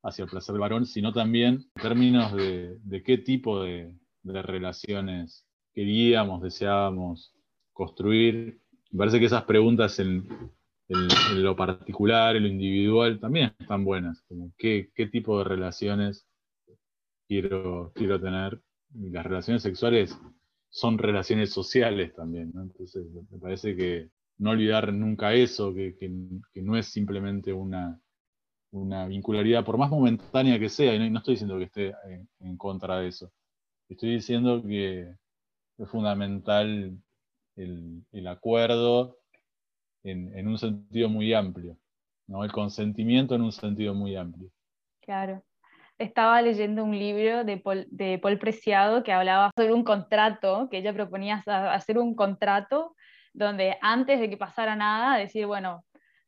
hacia el placer varón, sino también en términos de, qué tipo de, relaciones queríamos, deseábamos construir. Me parece que esas preguntas en, lo particular, en lo individual, también están buenas, como qué, qué tipo de relaciones quiero, quiero tener. las relaciones sexuales son relaciones sociales también. Entonces, me parece que no olvidar nunca eso, que, no es simplemente una, una vincularidad, por más momentánea que sea, y no, estoy diciendo que esté en, contra de eso, estoy diciendo que es fundamental el, acuerdo en, un sentido muy amplio, ¿no? el consentimiento en un sentido muy amplio. Claro. Estaba leyendo un libro de Paul, de Paul Preciado que hablaba sobre un contrato, que ella proponía hacer un contrato donde antes de que pasara nada, decir, bueno,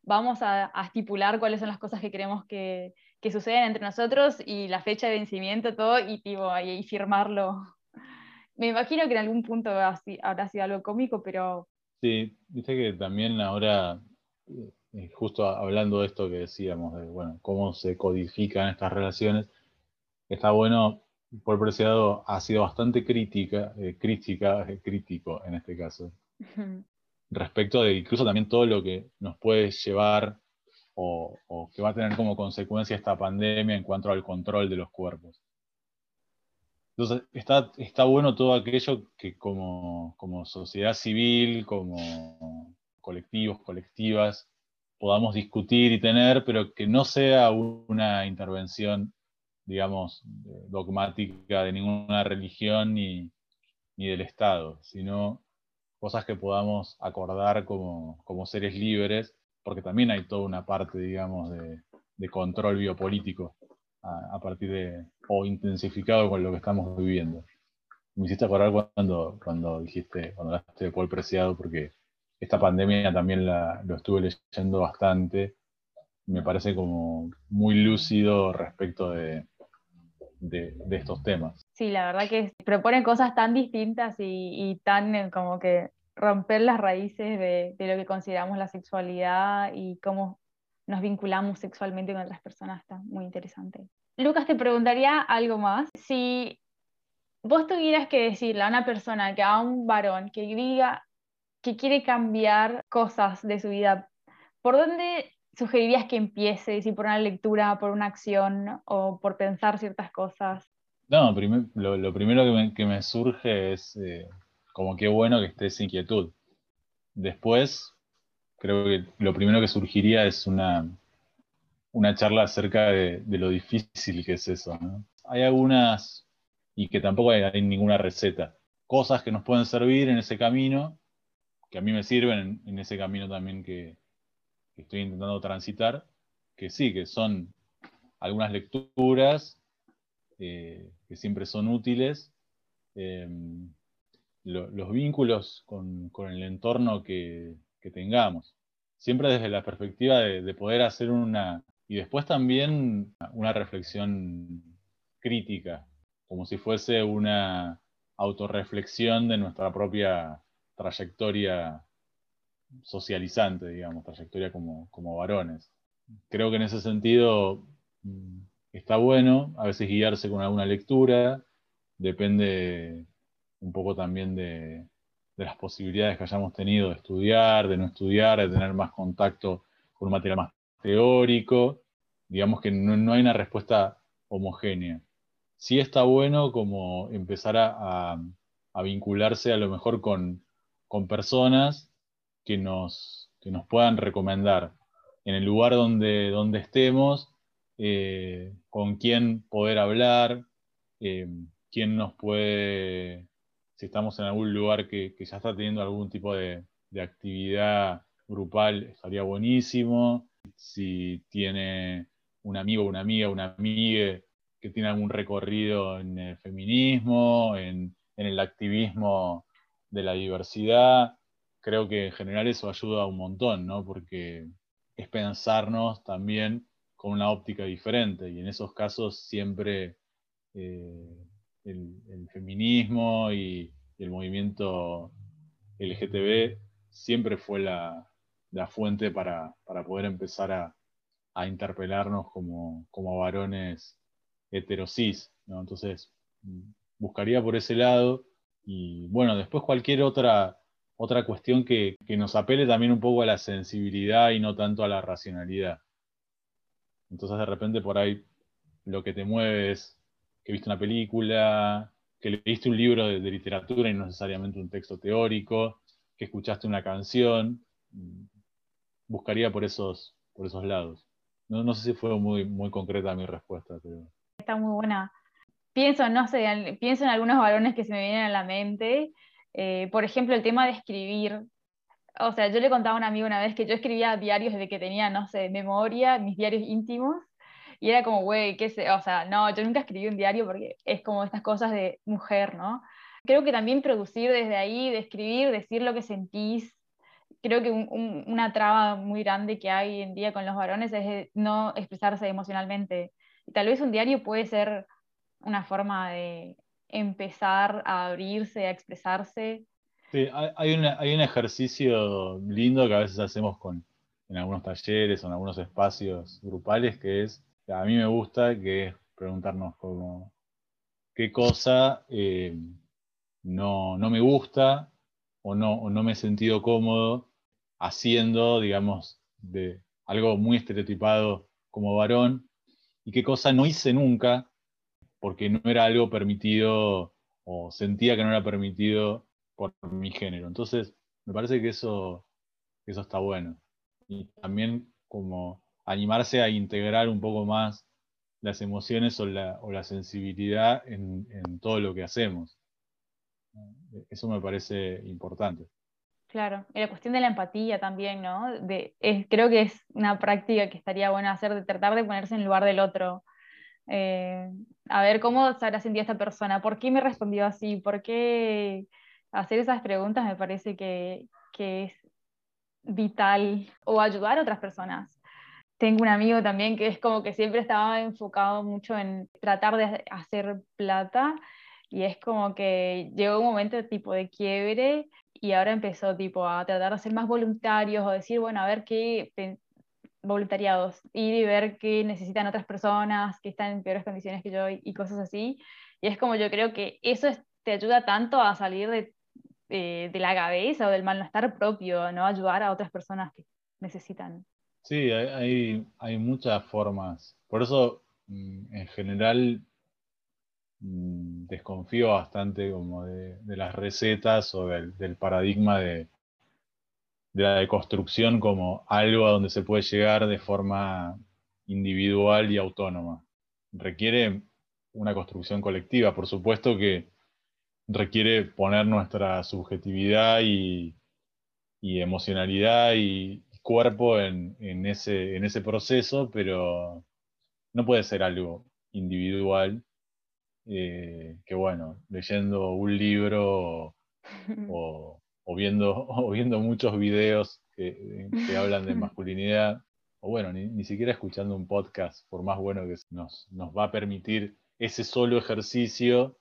vamos a, estipular cuáles son las cosas que queremos que, que, sucedan entre nosotros y la fecha de vencimiento, todo, y, y, firmarlo. Me imagino que en algún punto habrá sido algo cómico, pero... Sí, viste que también ahora, eh, justo hablando de esto que decíamos, de bueno, cómo se codifican estas relaciones, está bueno, por Preciado ha sido bastante crítica, eh, crítica, eh, crítico en este caso, respecto de incluso también todo lo que nos puede llevar o, que va a tener como consecuencia esta pandemia en cuanto al control de los cuerpos. Entonces, está, está bueno todo aquello que como, sociedad civil, como colectivos, colectivas, podamos discutir y tener, pero que no sea una intervención, digamos, dogmática de ninguna religión ni, ni del Estado, sino cosas que podamos acordar como, seres libres, porque también hay toda una parte, digamos, de, control biopolítico a, partir de, o intensificado con lo que estamos viviendo. Me hiciste acordar cuando, cuando dijiste, cuando hablaste de Paul Preciado, porque esta pandemia también la, lo estuve leyendo bastante, me parece como muy lúcido respecto de, de, estos temas. Sí, la verdad que propone cosas tan distintas y, y tan eh, como que romper las raíces de, lo que consideramos la sexualidad y cómo nos vinculamos sexualmente con otras personas. Está muy interesante. Lucas, te preguntaría algo más. Si vos tuvieras que decirle a una persona, que a un varón, que diga que quiere cambiar cosas de su vida, ¿por dónde sugerirías que empiece? ¿Si por una lectura, por una acción o por pensar ciertas cosas? No, lo, primero que me, surge es eh, como qué bueno que esté esa inquietud. Después, creo que lo primero que surgiría es una, una charla acerca de, lo difícil que es eso. Hay algunas, y que tampoco hay, ninguna receta, cosas que nos pueden servir en ese camino, que a mí me sirven en, ese camino también que, estoy intentando transitar, que sí, que son algunas lecturas eh, que siempre son útiles. Eh, los vínculos con, el entorno que, tengamos. Siempre desde la perspectiva de, poder hacer una... Y después también una reflexión crítica, como si fuese una autorreflexión de nuestra propia trayectoria socializante, digamos, trayectoria como, como varones. Creo que en ese sentido mm, está bueno a veces guiarse con alguna lectura, depende un poco también de, las posibilidades que hayamos tenido de estudiar, de no estudiar, de tener más contacto con un material más teórico. Digamos que no, hay una respuesta homogénea. Sí está bueno como empezar a, vincularse a lo mejor con, personas que nos, nos puedan recomendar en el lugar donde, donde estemos, eh, con quién poder hablar, eh, quién nos puede si estamos en algún lugar que, ya está teniendo algún tipo de, actividad grupal, estaría buenísimo. Si tiene un amigo, una amiga, una amiga que tiene algún recorrido en el feminismo, en, el activismo de la diversidad, creo que en general eso ayuda un montón, ¿no? Porque es pensarnos también con una óptica diferente y en esos casos siempre eh, el, feminismo y, el movimiento LGTB siempre fue la, fuente para, poder empezar a, interpelarnos como, varones heterosis. Entonces, buscaría por ese lado y bueno, después cualquier otra, cuestión que, que, nos apele también un poco a la sensibilidad y no tanto a la racionalidad. Entonces de repente por ahí lo que te mueve es que viste una película, que leíste un libro de, literatura y no necesariamente un texto teórico, que escuchaste una canción. Buscaría por esos, por esos lados. No, no sé si fue muy, muy concreta mi respuesta, pero... Está muy buena. Pienso, no sé, pienso en algunos varones que se me vienen a la mente. Eh, por ejemplo, el tema de escribir. O sea, yo le contaba a un amigo una vez que yo escribía diarios desde que tenía, no sé, memoria, mis diarios íntimos. Y era como, güey, qué sé, o sea, no, yo nunca escribí un diario porque es como estas cosas de mujer, ¿no? Creo que también producir desde ahí, de escribir, decir lo que sentís, creo que una traba muy grande que hay en día con los varones es no expresarse emocionalmente. Y tal vez un diario puede ser una forma de empezar a abrirse, a expresarse. Sí, hay, hay un ejercicio lindo que a veces hacemos con, en algunos talleres o en algunos espacios grupales que es, a mí me gusta, que es preguntarnos como, qué cosa eh, no, me gusta o no, no me he sentido cómodo haciendo, digamos, de algo muy estereotipado como varón, y qué cosa no hice nunca porque no era algo permitido o sentía que no era permitido por mi género. Entonces, me parece que eso, eso está bueno. Y también como animarse a integrar un poco más las emociones o la, o la sensibilidad en, en todo lo que hacemos. Eso me parece importante. Claro, y la cuestión de la empatía también, ¿no? De, creo que es una práctica que estaría buena hacer, de tratar de ponerse en lugar del otro. Eh, a ver cómo se habrá sentido esta persona, por qué me respondió así, por qué hacer esas preguntas me parece que, que es vital o ayudar a otras personas. Tengo un amigo también que es como que siempre estaba enfocado mucho en tratar de hacer plata y es como que llegó un momento tipo de quiebre y ahora empezó tipo a tratar de ser más voluntarios o decir, bueno, a ver qué voluntariados, ir y ver qué necesitan otras personas que están en peores condiciones que yo y, cosas así. Y es como yo creo que eso te ayuda tanto a salir de, de, la cabeza o del malestar propio, ¿no? Ayudar a otras personas que necesitan. Sí, hay, hay muchas formas. Por eso, mm, en general, Mm, desconfío bastante como de, las recetas o del, paradigma de, la deconstrucción como algo a donde se puede llegar de forma individual y autónoma. Requiere una construcción colectiva, por supuesto que requiere poner nuestra subjetividad y, emocionalidad y cuerpo en, ese, en ese proceso, pero no puede ser algo individual eh, que bueno, leyendo un libro o, viendo, viendo muchos videos que, hablan de masculinidad, o bueno, ni, siquiera escuchando un podcast, por más bueno que nos, nos va a permitir ese solo ejercicio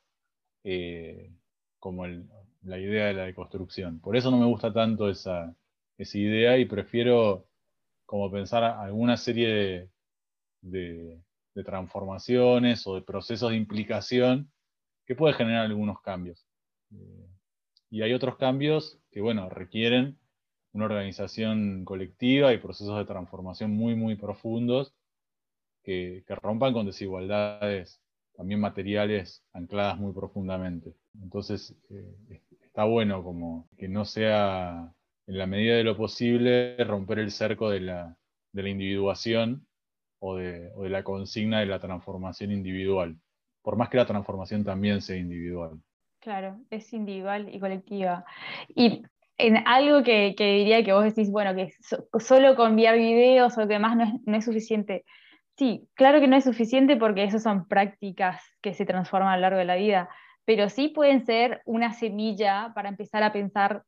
eh, como la idea de la deconstrucción. Por eso no me gusta tanto esa, esa idea y prefiero como pensar alguna serie de transformaciones o de procesos de implicación que puede generar algunos cambios. Eh, y hay otros cambios que, bueno, requieren una organización colectiva y procesos de transformación muy, muy profundos que, rompan con desigualdades también materiales ancladas muy profundamente. Entonces, eh, está bueno como que no sea, en la medida de lo posible, romper el cerco de la, de la individuación o de, la consigna de la transformación individual, por más que la transformación también sea individual. Claro, es individual y colectiva. Y en algo que, diría que vos decís, bueno, que solo con enviar videos o demás no es, no es suficiente. Sí, claro que no es suficiente porque eso son prácticas que se transforman a lo largo de la vida, pero sí pueden ser una semilla para empezar a pensar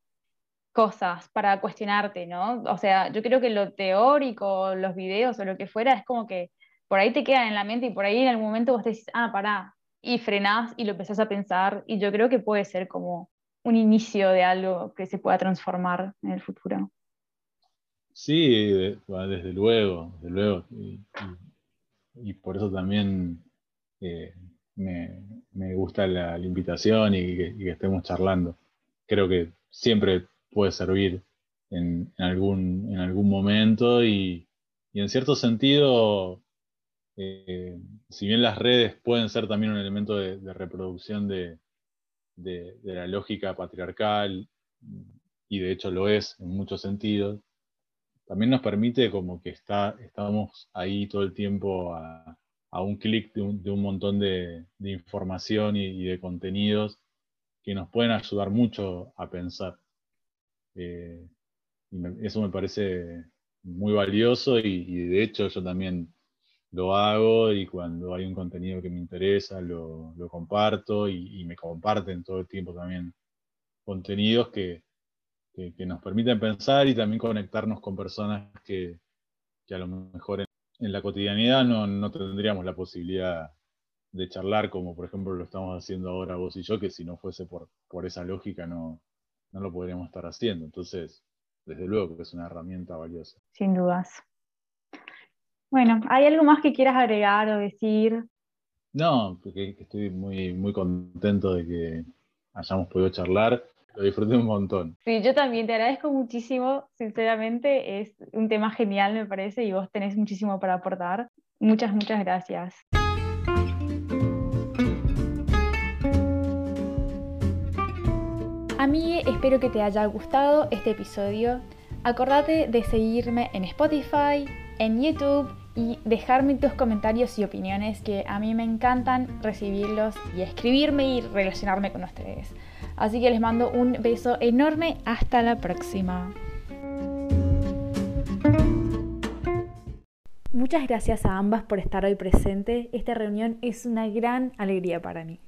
cosas para cuestionarte, ¿no? O sea, yo creo que lo teórico, los videos o lo que fuera, es como que por ahí te quedan en la mente y por ahí en algún momento vos te decís, ah, pará, y frenás y lo empezás a pensar, y yo creo que puede ser como un inicio de algo que se pueda transformar en el futuro. Sí, desde luego, desde luego. Y, por eso también eh, me, gusta la, invitación y que estemos charlando. Creo que siempre puede servir en, algún, en algún momento y, en cierto sentido, eh, si bien las redes pueden ser también un elemento de, reproducción de, la lógica patriarcal, y de hecho lo es en muchos sentidos, también nos permite como que está, estamos ahí todo el tiempo a, un clic de un, montón de, información y, de contenidos que nos pueden ayudar mucho a pensar. Eh, eso me parece muy valioso y, de hecho yo también lo hago y cuando hay un contenido que me interesa lo, comparto y, me comparten todo el tiempo también contenidos que, nos permiten pensar y también conectarnos con personas que, a lo mejor en, la cotidianidad no, tendríamos la posibilidad de charlar como por ejemplo lo estamos haciendo ahora vos y yo, que si no fuese por, por esa lógica no, no lo podríamos estar haciendo. Entonces, desde luego que es una herramienta valiosa. Sin dudas. Bueno, ¿hay algo más que quieras agregar o decir? No, porque estoy muy, muy contento de que hayamos podido charlar. Lo disfruté un montón. Sí, yo también te agradezco muchísimo, sinceramente, es un tema genial me parece y vos tenés muchísimo para aportar. Muchas, muchas gracias. A mí espero que te haya gustado este episodio. Acordate de seguirme en Spotify, en YouTube y dejarme tus comentarios y opiniones que a mí me encantan recibirlos y escribirme y relacionarme con ustedes. Así que les mando un beso enorme. Hasta la próxima. Muchas gracias a ambas por estar hoy presente. Esta reunión es una gran alegría para mí.